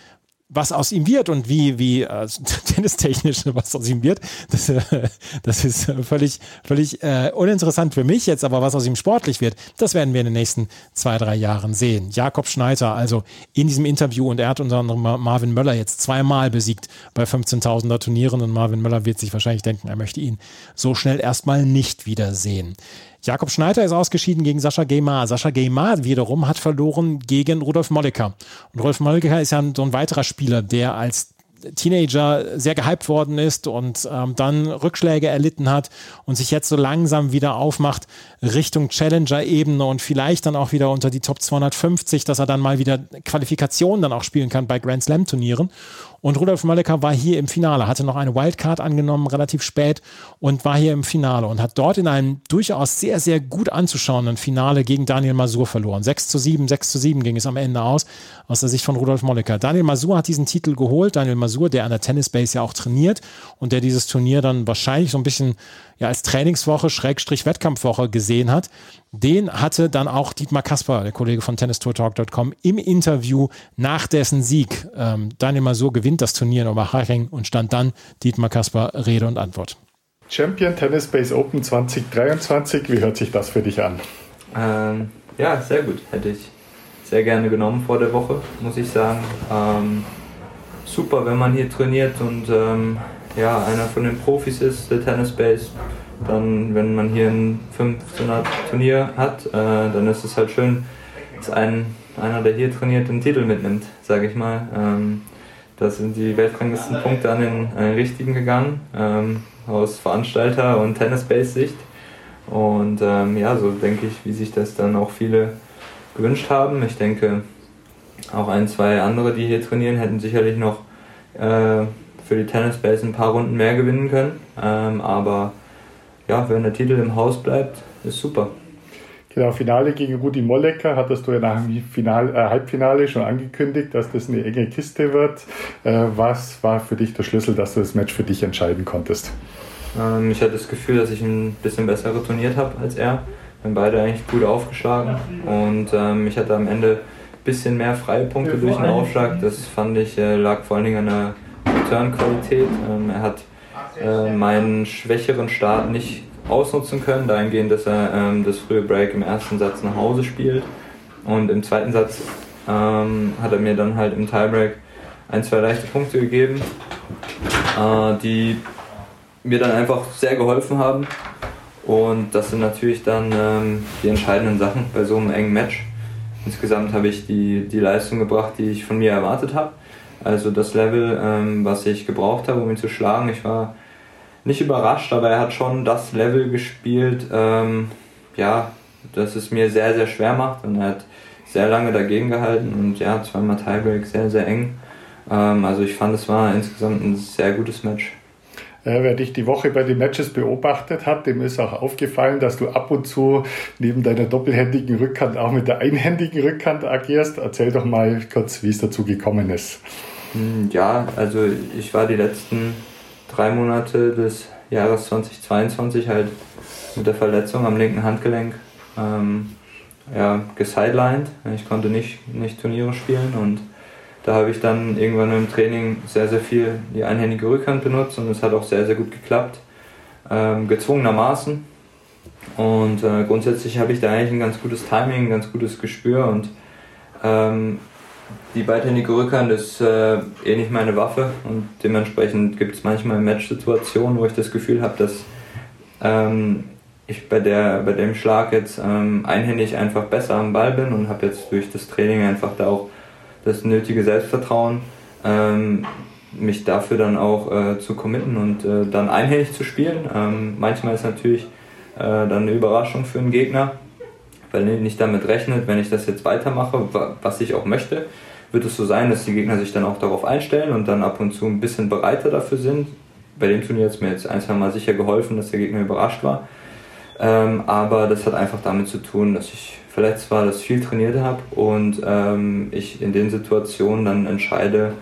was aus ihm wird und wie, wie äh, tennistechnisch was aus ihm wird, das, äh, das ist völlig, völlig äh, uninteressant für mich jetzt, aber was aus ihm sportlich wird, das werden wir in den nächsten zwei, drei Jahren sehen. Jakob Schneider, also in diesem Interview und er hat unter anderem Marvin Möller jetzt zweimal besiegt bei 15.000er Turnieren und Marvin Möller wird sich wahrscheinlich denken, er möchte ihn so schnell erstmal nicht wiedersehen. Jakob Schneider ist ausgeschieden gegen Sascha Geymar. Sascha Geymar wiederum hat verloren gegen Rudolf Molleker. Und Rudolf Molleker ist ja so ein weiterer Spieler, der als Teenager sehr gehypt worden ist und ähm, dann Rückschläge erlitten hat und sich jetzt so langsam wieder aufmacht Richtung Challenger-Ebene und vielleicht dann auch wieder unter die Top 250, dass er dann mal wieder Qualifikationen dann auch spielen kann bei Grand Slam-Turnieren. Und Rudolf Molleker war hier im Finale, hatte noch eine Wildcard angenommen, relativ spät und war hier im Finale und hat dort in einem durchaus sehr, sehr gut anzuschauenden Finale gegen Daniel Masur verloren. 6 zu 7, 6 zu 7 ging es am Ende aus, aus der Sicht von Rudolf Molleker. Daniel Masur hat diesen Titel geholt. Daniel Masur, der an der Tennisbase ja auch trainiert und der dieses Turnier dann wahrscheinlich so ein bisschen ja als Trainingswoche, Schrägstrich Wettkampfwoche gesehen hat, den hatte dann auch Dietmar Kasper, der Kollege von tennistourtalk.com, im Interview nach dessen Sieg. Ähm, Daniel Masur gewinnt das Turnier in Oberhaching und stand dann Dietmar Kasper Rede und Antwort. Champion Tennis Base Open 2023, wie hört sich das für dich an? Ähm, ja, sehr gut. Hätte ich sehr gerne genommen vor der Woche, muss ich sagen. Ähm, super, wenn man hier trainiert und ähm, ja, einer von den Profis ist, der Tennis Base, dann, wenn man hier ein 15er Turnier hat, äh, dann ist es halt schön, dass ein, einer, der hier trainiert, den Titel mitnimmt, sage ich mal. Ähm, da sind die Weltranglistenpunkte an den, an den richtigen gegangen, ähm, aus Veranstalter- und Tennis-Base-Sicht. Und ähm, ja, so denke ich, wie sich das dann auch viele gewünscht haben. Ich denke, auch ein, zwei andere, die hier trainieren, hätten sicherlich noch äh, für die Tennis Base ein paar Runden mehr gewinnen können. Ähm, aber ja, wenn der Titel im Haus bleibt, ist super. Genau, Finale gegen Rudi Mollecker hattest du ja nach dem Final, äh, Halbfinale schon angekündigt, dass das eine enge Kiste wird. Äh, was war für dich der Schlüssel, dass du das Match für dich entscheiden konntest? Ähm, ich hatte das Gefühl, dass ich ein bisschen besser retourniert habe als er. Wir haben beide eigentlich gut aufgeschlagen und ähm, ich hatte am Ende bisschen mehr freie Punkte durch den Aufschlag. Das fand ich äh, lag vor allen Dingen an der Return-Qualität. Ähm, er hat äh, meinen schwächeren Start nicht ausnutzen können, dahingehend, dass er ähm, das frühe Break im ersten Satz nach Hause spielt. Und im zweiten Satz ähm, hat er mir dann halt im Tiebreak ein, zwei leichte Punkte gegeben, äh, die mir dann einfach sehr geholfen haben. Und das sind natürlich dann ähm, die entscheidenden Sachen bei so einem engen Match. Insgesamt habe ich die, die Leistung gebracht, die ich von mir erwartet habe. Also das Level, ähm, was ich gebraucht habe, um ihn zu schlagen. Ich war nicht überrascht, aber er hat schon das Level gespielt, ähm, ja, das es mir sehr, sehr schwer macht. Und er hat sehr lange dagegen gehalten und ja, zweimal Tiebreak, sehr, sehr eng. Ähm, also ich fand, es war insgesamt ein sehr gutes Match. Äh, wer dich die Woche bei den Matches beobachtet hat, dem ist auch aufgefallen, dass du ab und zu neben deiner doppelhändigen Rückhand auch mit der einhändigen Rückhand agierst. Erzähl doch mal kurz, wie es dazu gekommen ist. Hm, ja, also ich war die letzten drei Monate des Jahres 2022 halt mit der Verletzung am linken Handgelenk ähm, ja, gesidelined. Ich konnte nicht, nicht Turniere spielen und da habe ich dann irgendwann im Training sehr, sehr viel die einhändige Rückhand benutzt und es hat auch sehr, sehr gut geklappt. Ähm, gezwungenermaßen. Und äh, grundsätzlich habe ich da eigentlich ein ganz gutes Timing, ein ganz gutes Gespür und ähm, die beidhändige Rückhand ist äh, eh nicht meine Waffe und dementsprechend gibt es manchmal Match-Situationen, wo ich das Gefühl habe, dass ähm, ich bei, der, bei dem Schlag jetzt ähm, einhändig einfach besser am Ball bin und habe jetzt durch das Training einfach da auch das nötige Selbstvertrauen, ähm, mich dafür dann auch äh, zu committen und äh, dann einhändig zu spielen. Ähm, manchmal ist natürlich äh, dann eine Überraschung für einen Gegner, weil nicht damit rechnet, wenn ich das jetzt weitermache, was ich auch möchte, wird es so sein, dass die Gegner sich dann auch darauf einstellen und dann ab und zu ein bisschen bereiter dafür sind. Bei dem Turnier hat es mir jetzt ein, zwei Mal sicher geholfen, dass der Gegner überrascht war. Ähm, aber das hat einfach damit zu tun, dass ich verletzt war, dass ich viel trainiert habe und ähm, ich in den Situationen dann entscheide,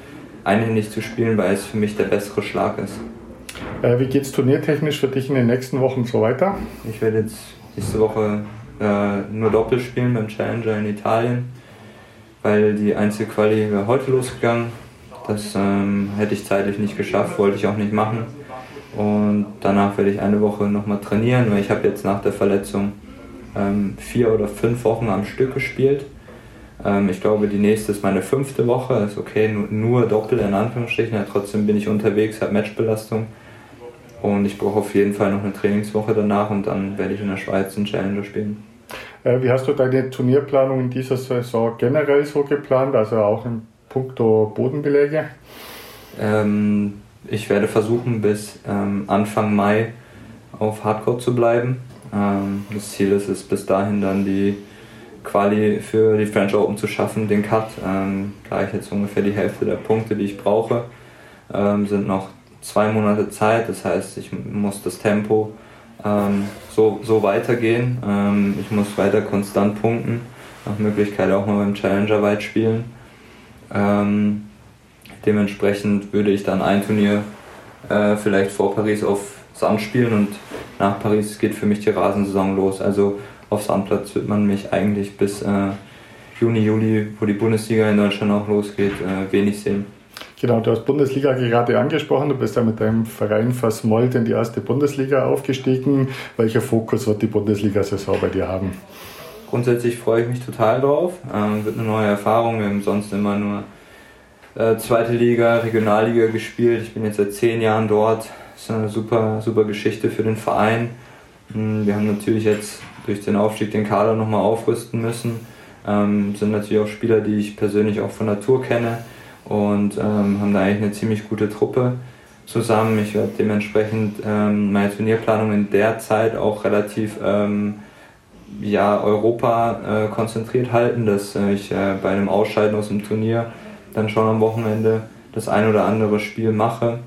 einhändig zu spielen, weil es für mich der bessere Schlag ist. Äh, wie geht es turniertechnisch für dich in den nächsten Wochen so weiter? Ich werde jetzt nächste Woche äh, nur Doppel spielen beim Challenger in Italien, weil die Einzelquali wäre heute losgegangen. Das ähm, hätte ich zeitlich nicht geschafft, wollte ich auch nicht machen. Und danach werde ich eine Woche nochmal trainieren, weil ich habe jetzt nach der Verletzung ähm, vier oder fünf Wochen am Stück gespielt. Ähm, ich glaube, die nächste ist meine fünfte Woche. Ist okay, nur, nur Doppel in Anführungsstrichen. Ja, trotzdem bin ich unterwegs, habe Matchbelastung. Und ich brauche auf jeden Fall noch eine Trainingswoche danach und dann werde ich in der Schweiz einen Challenger spielen. Äh, wie hast du deine Turnierplanung in dieser Saison generell so geplant, also auch in puncto Bodenbeläge? Ähm, ich werde versuchen, bis ähm, Anfang Mai auf Hardcore zu bleiben. Ähm, das Ziel ist es, bis dahin dann die Quali für die French Open zu schaffen, den Cut. Ähm, da ich jetzt ungefähr die Hälfte der Punkte, die ich brauche, ähm, sind noch zwei Monate Zeit. Das heißt, ich muss das Tempo ähm, so, so weitergehen. Ähm, ich muss weiter konstant punkten, nach Möglichkeit auch mal beim Challenger weit spielen. Ähm, dementsprechend würde ich dann ein Turnier äh, vielleicht vor Paris auf Sand spielen und nach Paris geht für mich die Rasensaison los. Also auf Sandplatz wird man mich eigentlich bis äh, Juni, Juli, wo die Bundesliga in Deutschland auch losgeht, äh, wenig sehen. Genau, du hast Bundesliga gerade angesprochen. Du bist ja mit deinem Verein Versmold in die erste Bundesliga aufgestiegen. Welcher Fokus wird die Bundesliga-Saison bei dir haben? Grundsätzlich freue ich mich total drauf. Ähm, wird eine neue Erfahrung. Wir haben sonst immer nur äh, zweite Liga, Regionalliga gespielt. Ich bin jetzt seit zehn Jahren dort. Das ist eine super, super Geschichte für den Verein. Hm, wir haben natürlich jetzt durch den Aufstieg den Kader nochmal aufrüsten müssen. Ähm, sind natürlich auch Spieler, die ich persönlich auch von Natur kenne und ähm, haben da eigentlich eine ziemlich gute Truppe zusammen. Ich werde dementsprechend ähm, meine Turnierplanung in der Zeit auch relativ ähm, ja, Europa äh, konzentriert halten, dass äh, ich äh, bei einem Ausscheiden aus dem Turnier dann schon am Wochenende das ein oder andere Spiel mache.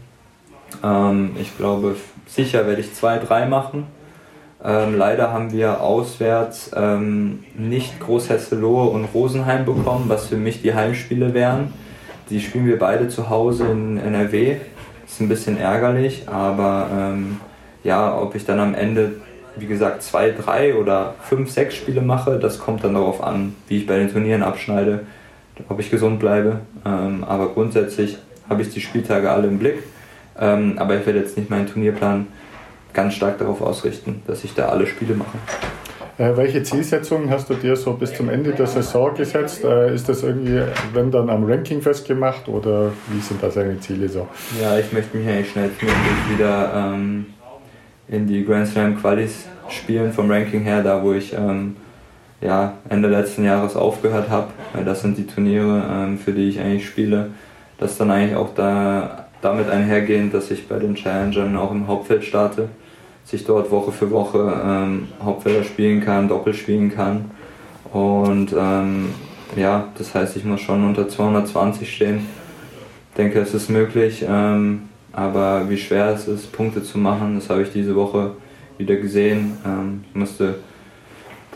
Ähm, ich glaube, sicher werde ich zwei, drei machen. Ähm, leider haben wir auswärts ähm, nicht Großhesselohe und Rosenheim bekommen, was für mich die Heimspiele wären. Die spielen wir beide zu Hause in NRW. Ist ein bisschen ärgerlich, aber ähm, ja, ob ich dann am Ende, wie gesagt, zwei, drei oder fünf, sechs Spiele mache, das kommt dann darauf an, wie ich bei den Turnieren abschneide. ob ich gesund bleibe. Ähm, aber grundsätzlich habe ich die Spieltage alle im Blick. Ähm, aber ich werde jetzt nicht meinen Turnierplan ganz stark darauf ausrichten, dass ich da alle Spiele mache. Äh, welche Zielsetzungen hast du dir so bis zum Ende der Saison gesetzt? Äh, ist das irgendwie, wenn dann am Ranking festgemacht oder wie sind da deine Ziele so? Ja, ich möchte mich eigentlich schnellstmöglich wieder ähm, in die Grand Slam Qualis spielen vom Ranking her, da wo ich ähm, ja, Ende letzten Jahres aufgehört habe. Das sind die Turniere, ähm, für die ich eigentlich spiele. Das dann eigentlich auch da, damit einhergehend, dass ich bei den Challengern auch im Hauptfeld starte, sich dort Woche für Woche ähm, Hauptfelder spielen kann, Doppel spielen kann. Und ähm, ja, das heißt, ich muss schon unter 220 stehen. Ich denke, es ist möglich, ähm, aber wie schwer es ist, Punkte zu machen, das habe ich diese Woche wieder gesehen. Ähm, ich musste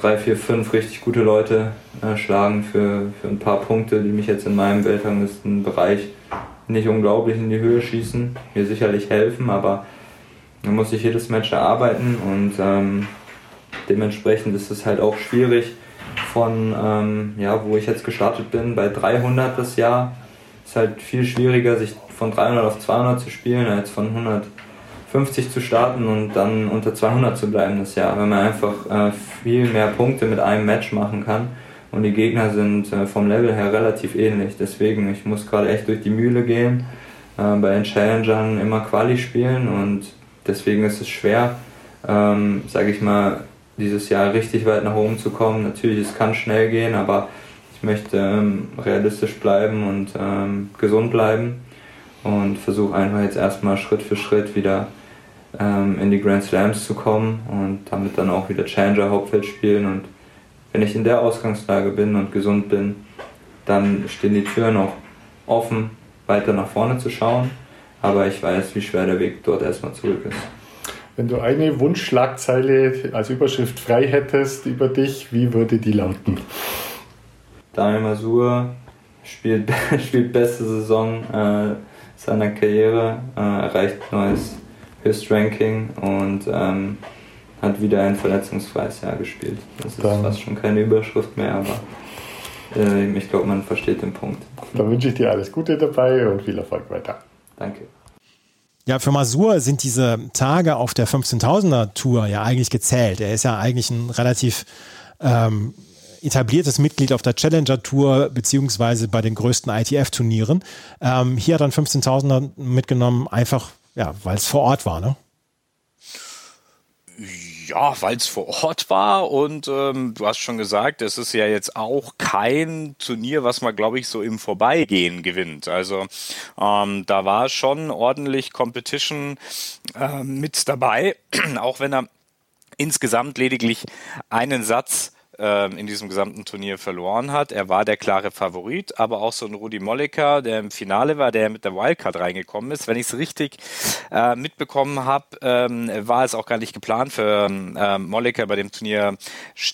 drei, vier, fünf richtig gute Leute äh, schlagen für, für ein paar Punkte, die mich jetzt in meinem Weltranglistenbereich nicht unglaublich in die Höhe schießen, mir sicherlich helfen, aber man muss sich jedes Match erarbeiten und ähm, dementsprechend ist es halt auch schwierig von, ähm, ja, wo ich jetzt gestartet bin, bei 300 das Jahr, ist halt viel schwieriger, sich von 300 auf 200 zu spielen, als von 100 50 zu starten und dann unter 200 zu bleiben das Jahr, weil man einfach äh, viel mehr Punkte mit einem Match machen kann und die Gegner sind äh, vom Level her relativ ähnlich. Deswegen, ich muss gerade echt durch die Mühle gehen, äh, bei den Challengern immer Quali spielen und deswegen ist es schwer, ähm, sage ich mal, dieses Jahr richtig weit nach oben zu kommen. Natürlich, es kann schnell gehen, aber ich möchte ähm, realistisch bleiben und ähm, gesund bleiben und versuche einfach jetzt erstmal Schritt für Schritt wieder ähm, in die Grand Slams zu kommen und damit dann auch wieder Challenger Hauptfeld spielen. Und wenn ich in der Ausgangslage bin und gesund bin, dann stehen die Türen auch offen, weiter nach vorne zu schauen. Aber ich weiß, wie schwer der Weg dort erstmal zurück ist. Wenn du eine Wunschschlagzeile als Überschrift frei hättest über dich, wie würde die lauten? Daniel Masur spielt, spielt beste Saison äh, seiner Karriere, äh, erreicht neues Höchstranking und ähm, hat wieder ein verletzungsfreies Jahr gespielt. Das ist dann, fast schon keine Überschrift mehr, aber äh, ich glaube, man versteht den Punkt. Dann wünsche ich dir alles Gute dabei und viel Erfolg weiter. Danke. Ja, für Masur sind diese Tage auf der 15.000er Tour ja eigentlich gezählt. Er ist ja eigentlich ein relativ ähm, etabliertes Mitglied auf der Challenger Tour beziehungsweise bei den größten ITF-Turnieren. Ähm, hier hat er einen 15.000er mitgenommen, einfach ja, weil es vor Ort war, ne? Ja, weil es vor Ort war und ähm, du hast schon gesagt, es ist ja jetzt auch kein Turnier, was man, glaube ich, so im Vorbeigehen gewinnt. Also ähm, da war schon ordentlich Competition äh, mit dabei, auch wenn er insgesamt lediglich einen Satz ähm, in diesem gesamten Turnier verloren hat. Er war der klare Favorit, aber auch so ein Rudi Molleker, der im Finale war, der mit der Wildcard reingekommen ist. Wenn ich es richtig äh, mitbekommen habe, ähm, war es auch gar nicht geplant für ähm, Molleker bei dem Turnier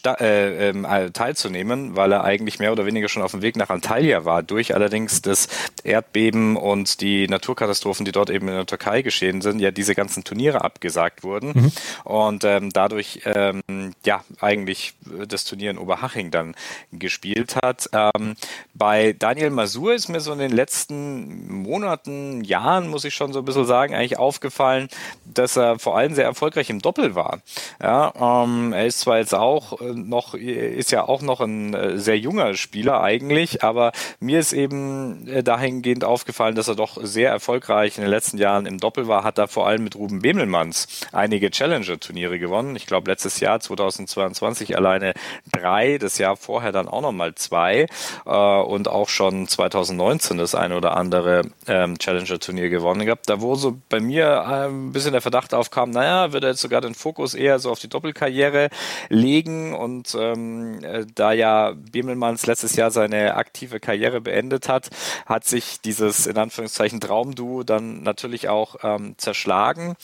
äh, ähm, äh, teilzunehmen, weil er eigentlich mehr oder weniger schon auf dem Weg nach Antalya war, durch allerdings das Erdbeben und die Naturkatastrophen, die dort eben in der Türkei geschehen sind, ja diese ganzen Turniere abgesagt wurden mhm. und ähm, dadurch ähm, ja eigentlich das Turnier Turnier in Oberhaching dann gespielt hat. Ähm, bei Daniel Masur ist mir so in den letzten Monaten, Jahren, muss ich schon so ein bisschen sagen, eigentlich aufgefallen, dass er vor allem sehr erfolgreich im Doppel war. Ja, ähm, er ist zwar jetzt auch äh, noch, ist ja auch noch ein äh, sehr junger Spieler eigentlich, aber mir ist eben äh, dahingehend aufgefallen, dass er doch sehr erfolgreich in den letzten Jahren im Doppel war, hat er vor allem mit Ruben Bemelmanns einige Challenger-Turniere gewonnen. Ich glaube, letztes Jahr, 2022, alleine drei, das Jahr vorher dann auch nochmal zwei äh, und auch schon 2019 das eine oder andere ähm, Challenger-Turnier gewonnen gehabt. Da wo so bei mir äh, ein bisschen der Verdacht aufkam, naja, wird er jetzt sogar den Fokus eher so auf die Doppelkarriere legen und ähm, äh, da ja Bemelmanns letztes Jahr seine aktive Karriere beendet hat, hat sich dieses in Anführungszeichen Traumduo dann natürlich auch ähm, zerschlagen.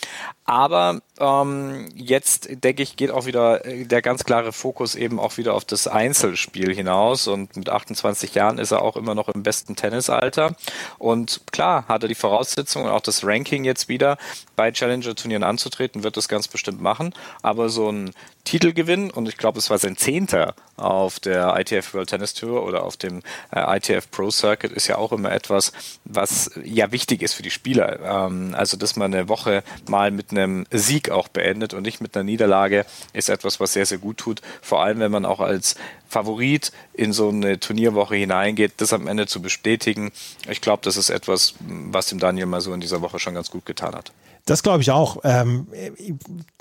Aber ähm, jetzt denke ich, geht auch wieder äh, der ganz klare Fokus eben auch wieder auf das Einzelspiel hinaus. Und mit 28 Jahren ist er auch immer noch im besten Tennisalter. Und klar, hat er die Voraussetzungen und auch das Ranking jetzt wieder bei Challenger-Turnieren anzutreten, wird das ganz bestimmt machen. Aber so ein Titel gewinnen und ich glaube, es war sein zehnter auf der ITF World Tennis Tour oder auf dem äh, ITF Pro Circuit ist ja auch immer etwas, was ja wichtig ist für die Spieler. Ähm, also, dass man eine Woche mal mit einem Sieg auch beendet und nicht mit einer Niederlage, ist etwas, was sehr, sehr gut tut. Vor allem, wenn man auch als Favorit in so eine Turnierwoche hineingeht, das am Ende zu bestätigen. Ich glaube, das ist etwas, was dem Daniel mal so in dieser Woche schon ganz gut getan hat. Das glaube ich auch. Ähm,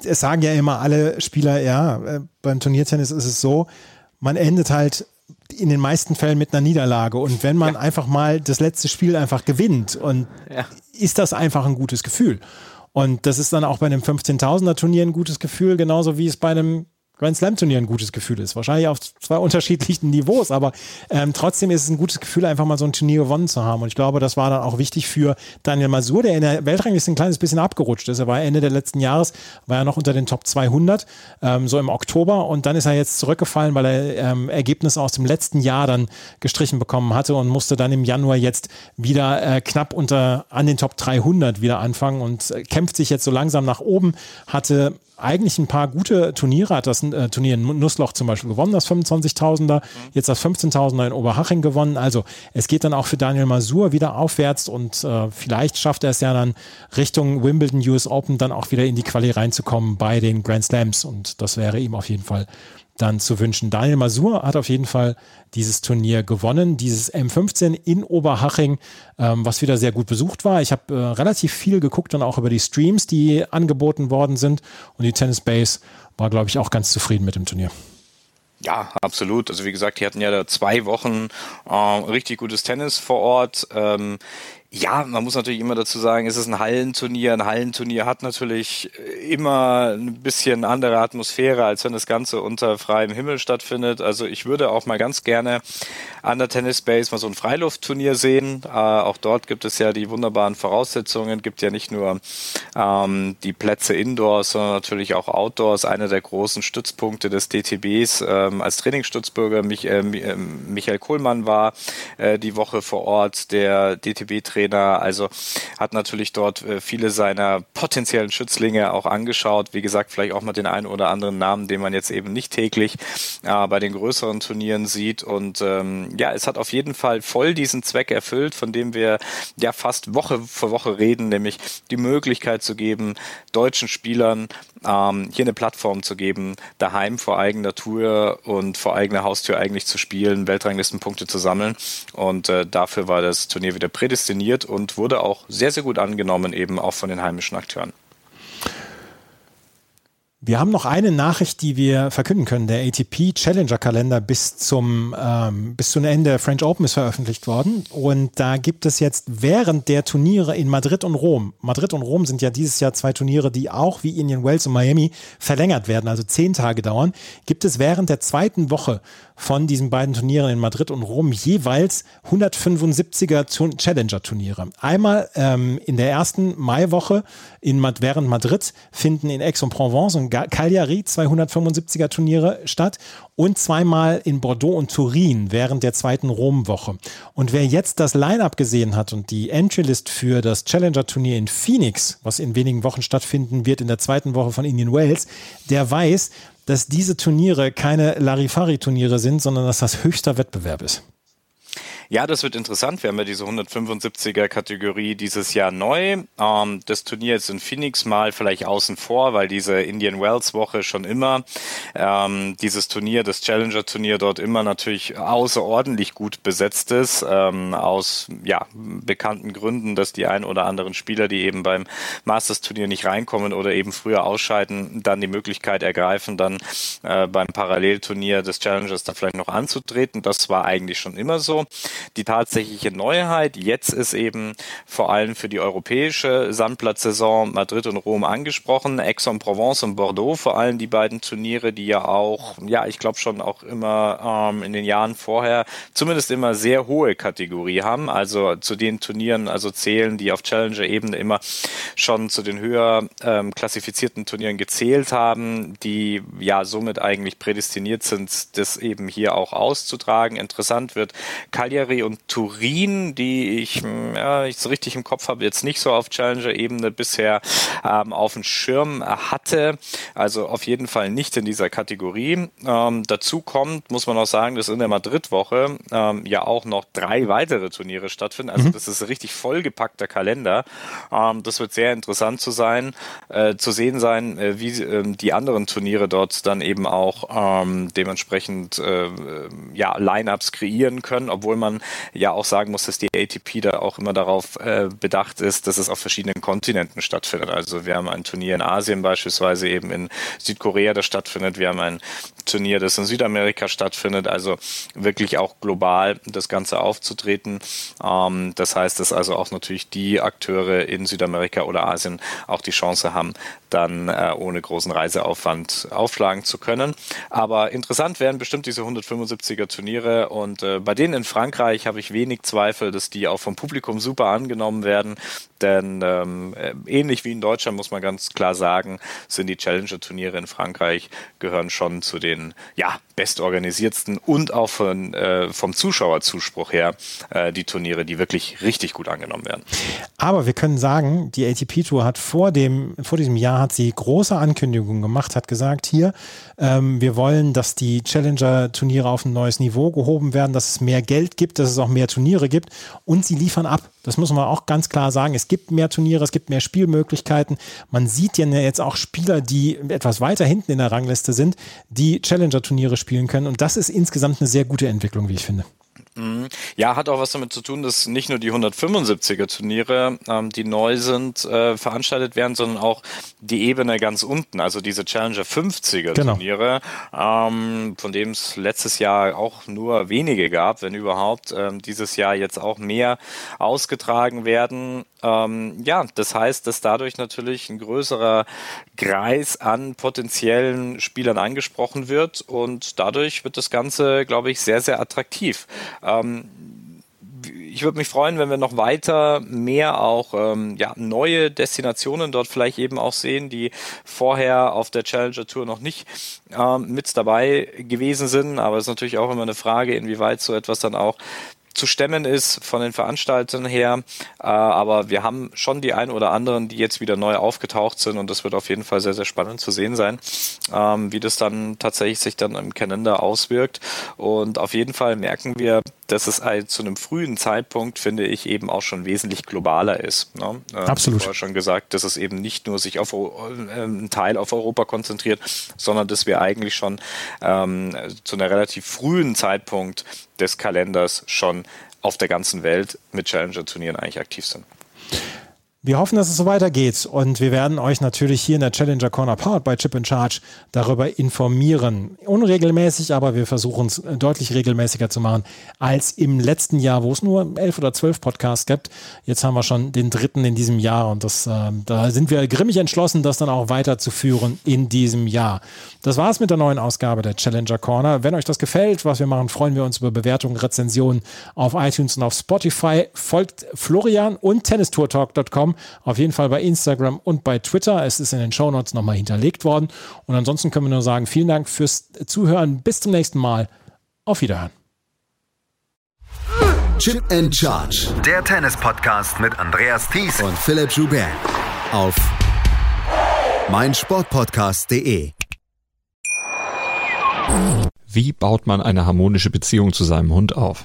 es sagen ja immer alle Spieler, ja, äh, beim Turniertennis ist es so, man endet halt in den meisten Fällen mit einer Niederlage. Und wenn man ja. einfach mal das letzte Spiel einfach gewinnt, und ja. ist das einfach ein gutes Gefühl. Und das ist dann auch bei einem 15.000er Turnier ein gutes Gefühl, genauso wie es bei einem Grand Slam Turnier ein gutes Gefühl ist. Wahrscheinlich auf zwei unterschiedlichen Niveaus, aber ähm, trotzdem ist es ein gutes Gefühl, einfach mal so ein Turnier gewonnen zu haben. Und ich glaube, das war dann auch wichtig für Daniel Masur, der in der Weltrangliste ein kleines bisschen abgerutscht ist. Er war Ende der letzten Jahres, war er noch unter den Top 200, ähm, so im Oktober. Und dann ist er jetzt zurückgefallen, weil er ähm, Ergebnisse aus dem letzten Jahr dann gestrichen bekommen hatte und musste dann im Januar jetzt wieder äh, knapp unter an den Top 300 wieder anfangen und äh, kämpft sich jetzt so langsam nach oben, hatte eigentlich ein paar gute Turniere, hat das äh, Turnier in Nussloch zum Beispiel gewonnen, das 25.000er, mhm. jetzt das 15.000er in Oberhaching gewonnen. Also es geht dann auch für Daniel Masur wieder aufwärts und äh, vielleicht schafft er es ja dann Richtung Wimbledon US Open dann auch wieder in die Quali reinzukommen bei den Grand Slams und das wäre ihm auf jeden Fall dann zu wünschen. Daniel Masur hat auf jeden Fall dieses Turnier gewonnen, dieses M15 in Oberhaching, ähm, was wieder sehr gut besucht war. Ich habe äh, relativ viel geguckt und auch über die Streams, die angeboten worden sind. Und die Tennis Base war, glaube ich, auch ganz zufrieden mit dem Turnier. Ja, absolut. Also wie gesagt, die hatten ja da zwei Wochen äh, richtig gutes Tennis vor Ort. Ähm, ja, man muss natürlich immer dazu sagen, es ist ein Hallenturnier. Ein Hallenturnier hat natürlich immer ein bisschen andere Atmosphäre, als wenn das Ganze unter freiem Himmel stattfindet. Also ich würde auch mal ganz gerne an der Tennis Base mal so ein Freiluftturnier sehen. Äh, auch dort gibt es ja die wunderbaren Voraussetzungen. Gibt ja nicht nur ähm, die Plätze indoors, sondern natürlich auch outdoors. Einer der großen Stützpunkte des DTBs ähm, als Trainingsstützbürger Mich äh, Michael Kohlmann war äh, die Woche vor Ort der DTB-Trainer Trainer. Also hat natürlich dort äh, viele seiner potenziellen Schützlinge auch angeschaut. Wie gesagt, vielleicht auch mal den einen oder anderen Namen, den man jetzt eben nicht täglich äh, bei den größeren Turnieren sieht. Und ähm, ja, es hat auf jeden Fall voll diesen Zweck erfüllt, von dem wir ja fast Woche für Woche reden, nämlich die Möglichkeit zu geben, deutschen Spielern ähm, hier eine Plattform zu geben, daheim vor eigener Tour und vor eigener Haustür eigentlich zu spielen, Weltranglistenpunkte zu sammeln. Und äh, dafür war das Turnier wieder prädestiniert und wurde auch sehr, sehr gut angenommen, eben auch von den heimischen Akteuren. Wir haben noch eine Nachricht, die wir verkünden können. Der ATP Challenger Kalender bis zum, ähm, bis zum Ende der French Open ist veröffentlicht worden. Und da gibt es jetzt während der Turniere in Madrid und Rom, Madrid und Rom sind ja dieses Jahr zwei Turniere, die auch wie Indian Wells und Miami verlängert werden, also zehn Tage dauern, gibt es während der zweiten Woche von diesen beiden Turnieren in Madrid und Rom jeweils 175er Challenger-Turniere. Einmal ähm, in der ersten Maiwoche in, während Madrid finden in Aix-en-Provence und Cagliari 275er Turniere statt und zweimal in Bordeaux und Turin während der zweiten Rom-Woche. Und wer jetzt das Line-Up gesehen hat und die Entry-List für das Challenger-Turnier in Phoenix, was in wenigen Wochen stattfinden wird in der zweiten Woche von Indian Wales, der weiß, dass diese Turniere keine Larifari-Turniere sind, sondern dass das höchster Wettbewerb ist. Ja, das wird interessant. Wir haben ja diese 175er Kategorie dieses Jahr neu. Ähm, das Turnier ist in Phoenix mal vielleicht außen vor, weil diese Indian Wells Woche schon immer ähm, dieses Turnier, das Challenger Turnier dort immer natürlich außerordentlich gut besetzt ist, ähm, aus ja, bekannten Gründen, dass die ein oder anderen Spieler, die eben beim Masters Turnier nicht reinkommen oder eben früher ausscheiden, dann die Möglichkeit ergreifen, dann äh, beim Parallelturnier des Challengers da vielleicht noch anzutreten. Das war eigentlich schon immer so. Die tatsächliche Neuheit jetzt ist eben vor allem für die europäische Sandplatzsaison Madrid und Rom angesprochen, Aix-en-Provence und Bordeaux, vor allem die beiden Turniere, die ja auch, ja, ich glaube schon auch immer ähm, in den Jahren vorher zumindest immer sehr hohe Kategorie haben, also zu den Turnieren, also zählen, die auf Challenger-Ebene immer schon zu den höher ähm, klassifizierten Turnieren gezählt haben, die ja somit eigentlich prädestiniert sind, das eben hier auch auszutragen. Interessant wird Cagliari Cagliari und Turin, die ich, ja, ich so richtig im Kopf habe, jetzt nicht so auf Challenger-Ebene bisher ähm, auf dem Schirm hatte. Also auf jeden Fall nicht in dieser Kategorie. Ähm, dazu kommt, muss man auch sagen, dass in der Madrid-Woche ähm, ja auch noch drei weitere Turniere stattfinden. Also mhm. das ist ein richtig vollgepackter Kalender. Ähm, das wird sehr interessant zu sein, äh, zu sehen sein, äh, wie äh, die anderen Turniere dort dann eben auch ähm, dementsprechend äh, ja, Lineups kreieren können, obwohl man ja auch sagen muss, dass die ATP da auch immer darauf äh, bedacht ist, dass es auf verschiedenen Kontinenten stattfindet. Also wir haben ein Turnier in Asien beispielsweise eben in Südkorea, das stattfindet. Wir haben ein Turnier, das in Südamerika stattfindet. Also wirklich auch global das Ganze aufzutreten. Ähm, das heißt, dass also auch natürlich die Akteure in Südamerika oder Asien auch die Chance haben, dann äh, ohne großen Reiseaufwand aufschlagen zu können. Aber interessant wären bestimmt diese 175er Turniere und äh, bei denen in Frankreich habe ich wenig Zweifel, dass die auch vom Publikum super angenommen werden, denn ähm, äh, ähnlich wie in Deutschland muss man ganz klar sagen, sind die Challenger-Turniere in Frankreich gehören schon zu den ja bestorganisiertsten und auch von, äh, vom Zuschauerzuspruch her äh, die Turniere, die wirklich richtig gut angenommen werden. Aber wir können sagen, die ATP Tour hat vor dem vor diesem Jahr hat sie große Ankündigungen gemacht, hat gesagt, hier, ähm, wir wollen, dass die Challenger-Turniere auf ein neues Niveau gehoben werden, dass es mehr Geld gibt, dass es auch mehr Turniere gibt und sie liefern ab. Das muss man auch ganz klar sagen. Es gibt mehr Turniere, es gibt mehr Spielmöglichkeiten. Man sieht ja jetzt auch Spieler, die etwas weiter hinten in der Rangliste sind, die Challenger-Turniere spielen können. Und das ist insgesamt eine sehr gute Entwicklung, wie ich finde. Mhm. Ja, hat auch was damit zu tun, dass nicht nur die 175er Turniere, ähm, die neu sind, äh, veranstaltet werden, sondern auch die Ebene ganz unten, also diese Challenger 50er genau. Turniere, ähm, von dem es letztes Jahr auch nur wenige gab, wenn überhaupt, ähm, dieses Jahr jetzt auch mehr ausgetragen werden. Ähm, ja, das heißt, dass dadurch natürlich ein größerer Kreis an potenziellen Spielern angesprochen wird und dadurch wird das Ganze, glaube ich, sehr, sehr attraktiv. Ähm, ich würde mich freuen, wenn wir noch weiter mehr auch ähm, ja, neue Destinationen dort vielleicht eben auch sehen, die vorher auf der Challenger Tour noch nicht ähm, mit dabei gewesen sind. Aber es ist natürlich auch immer eine Frage, inwieweit so etwas dann auch zu stemmen ist von den Veranstaltern her. Äh, aber wir haben schon die ein oder anderen, die jetzt wieder neu aufgetaucht sind und das wird auf jeden Fall sehr, sehr spannend zu sehen sein, ähm, wie das dann tatsächlich sich dann im Kalender auswirkt. Und auf jeden Fall merken wir, dass es halt zu einem frühen Zeitpunkt, finde ich, eben auch schon wesentlich globaler ist. Ne? Ähm, Absolut. Ich habe schon gesagt, dass es eben nicht nur sich auf äh, einen Teil auf Europa konzentriert, sondern dass wir eigentlich schon ähm, zu einer relativ frühen Zeitpunkt des Kalenders schon auf der ganzen Welt mit Challenger-Turnieren eigentlich aktiv sind. Wir hoffen, dass es so weitergeht und wir werden euch natürlich hier in der Challenger Corner Powered by Chip in Charge darüber informieren. Unregelmäßig, aber wir versuchen es deutlich regelmäßiger zu machen als im letzten Jahr, wo es nur elf oder zwölf Podcasts gibt. Jetzt haben wir schon den dritten in diesem Jahr und das, äh, da sind wir grimmig entschlossen, das dann auch weiterzuführen in diesem Jahr. Das war's mit der neuen Ausgabe der Challenger Corner. Wenn euch das gefällt, was wir machen, freuen wir uns über Bewertungen, Rezensionen auf iTunes und auf Spotify. Folgt Florian und tennistourtalk.com haben. Auf jeden Fall bei Instagram und bei Twitter. Es ist in den Shownotes nochmal hinterlegt worden. Und ansonsten können wir nur sagen, vielen Dank fürs Zuhören. Bis zum nächsten Mal. Auf Wiederhören. Chip and Charge. Der Tennis-Podcast mit Andreas Thies und Philipp Joubert. Auf meinsportpodcast.de. Wie baut man eine harmonische Beziehung zu seinem Hund auf?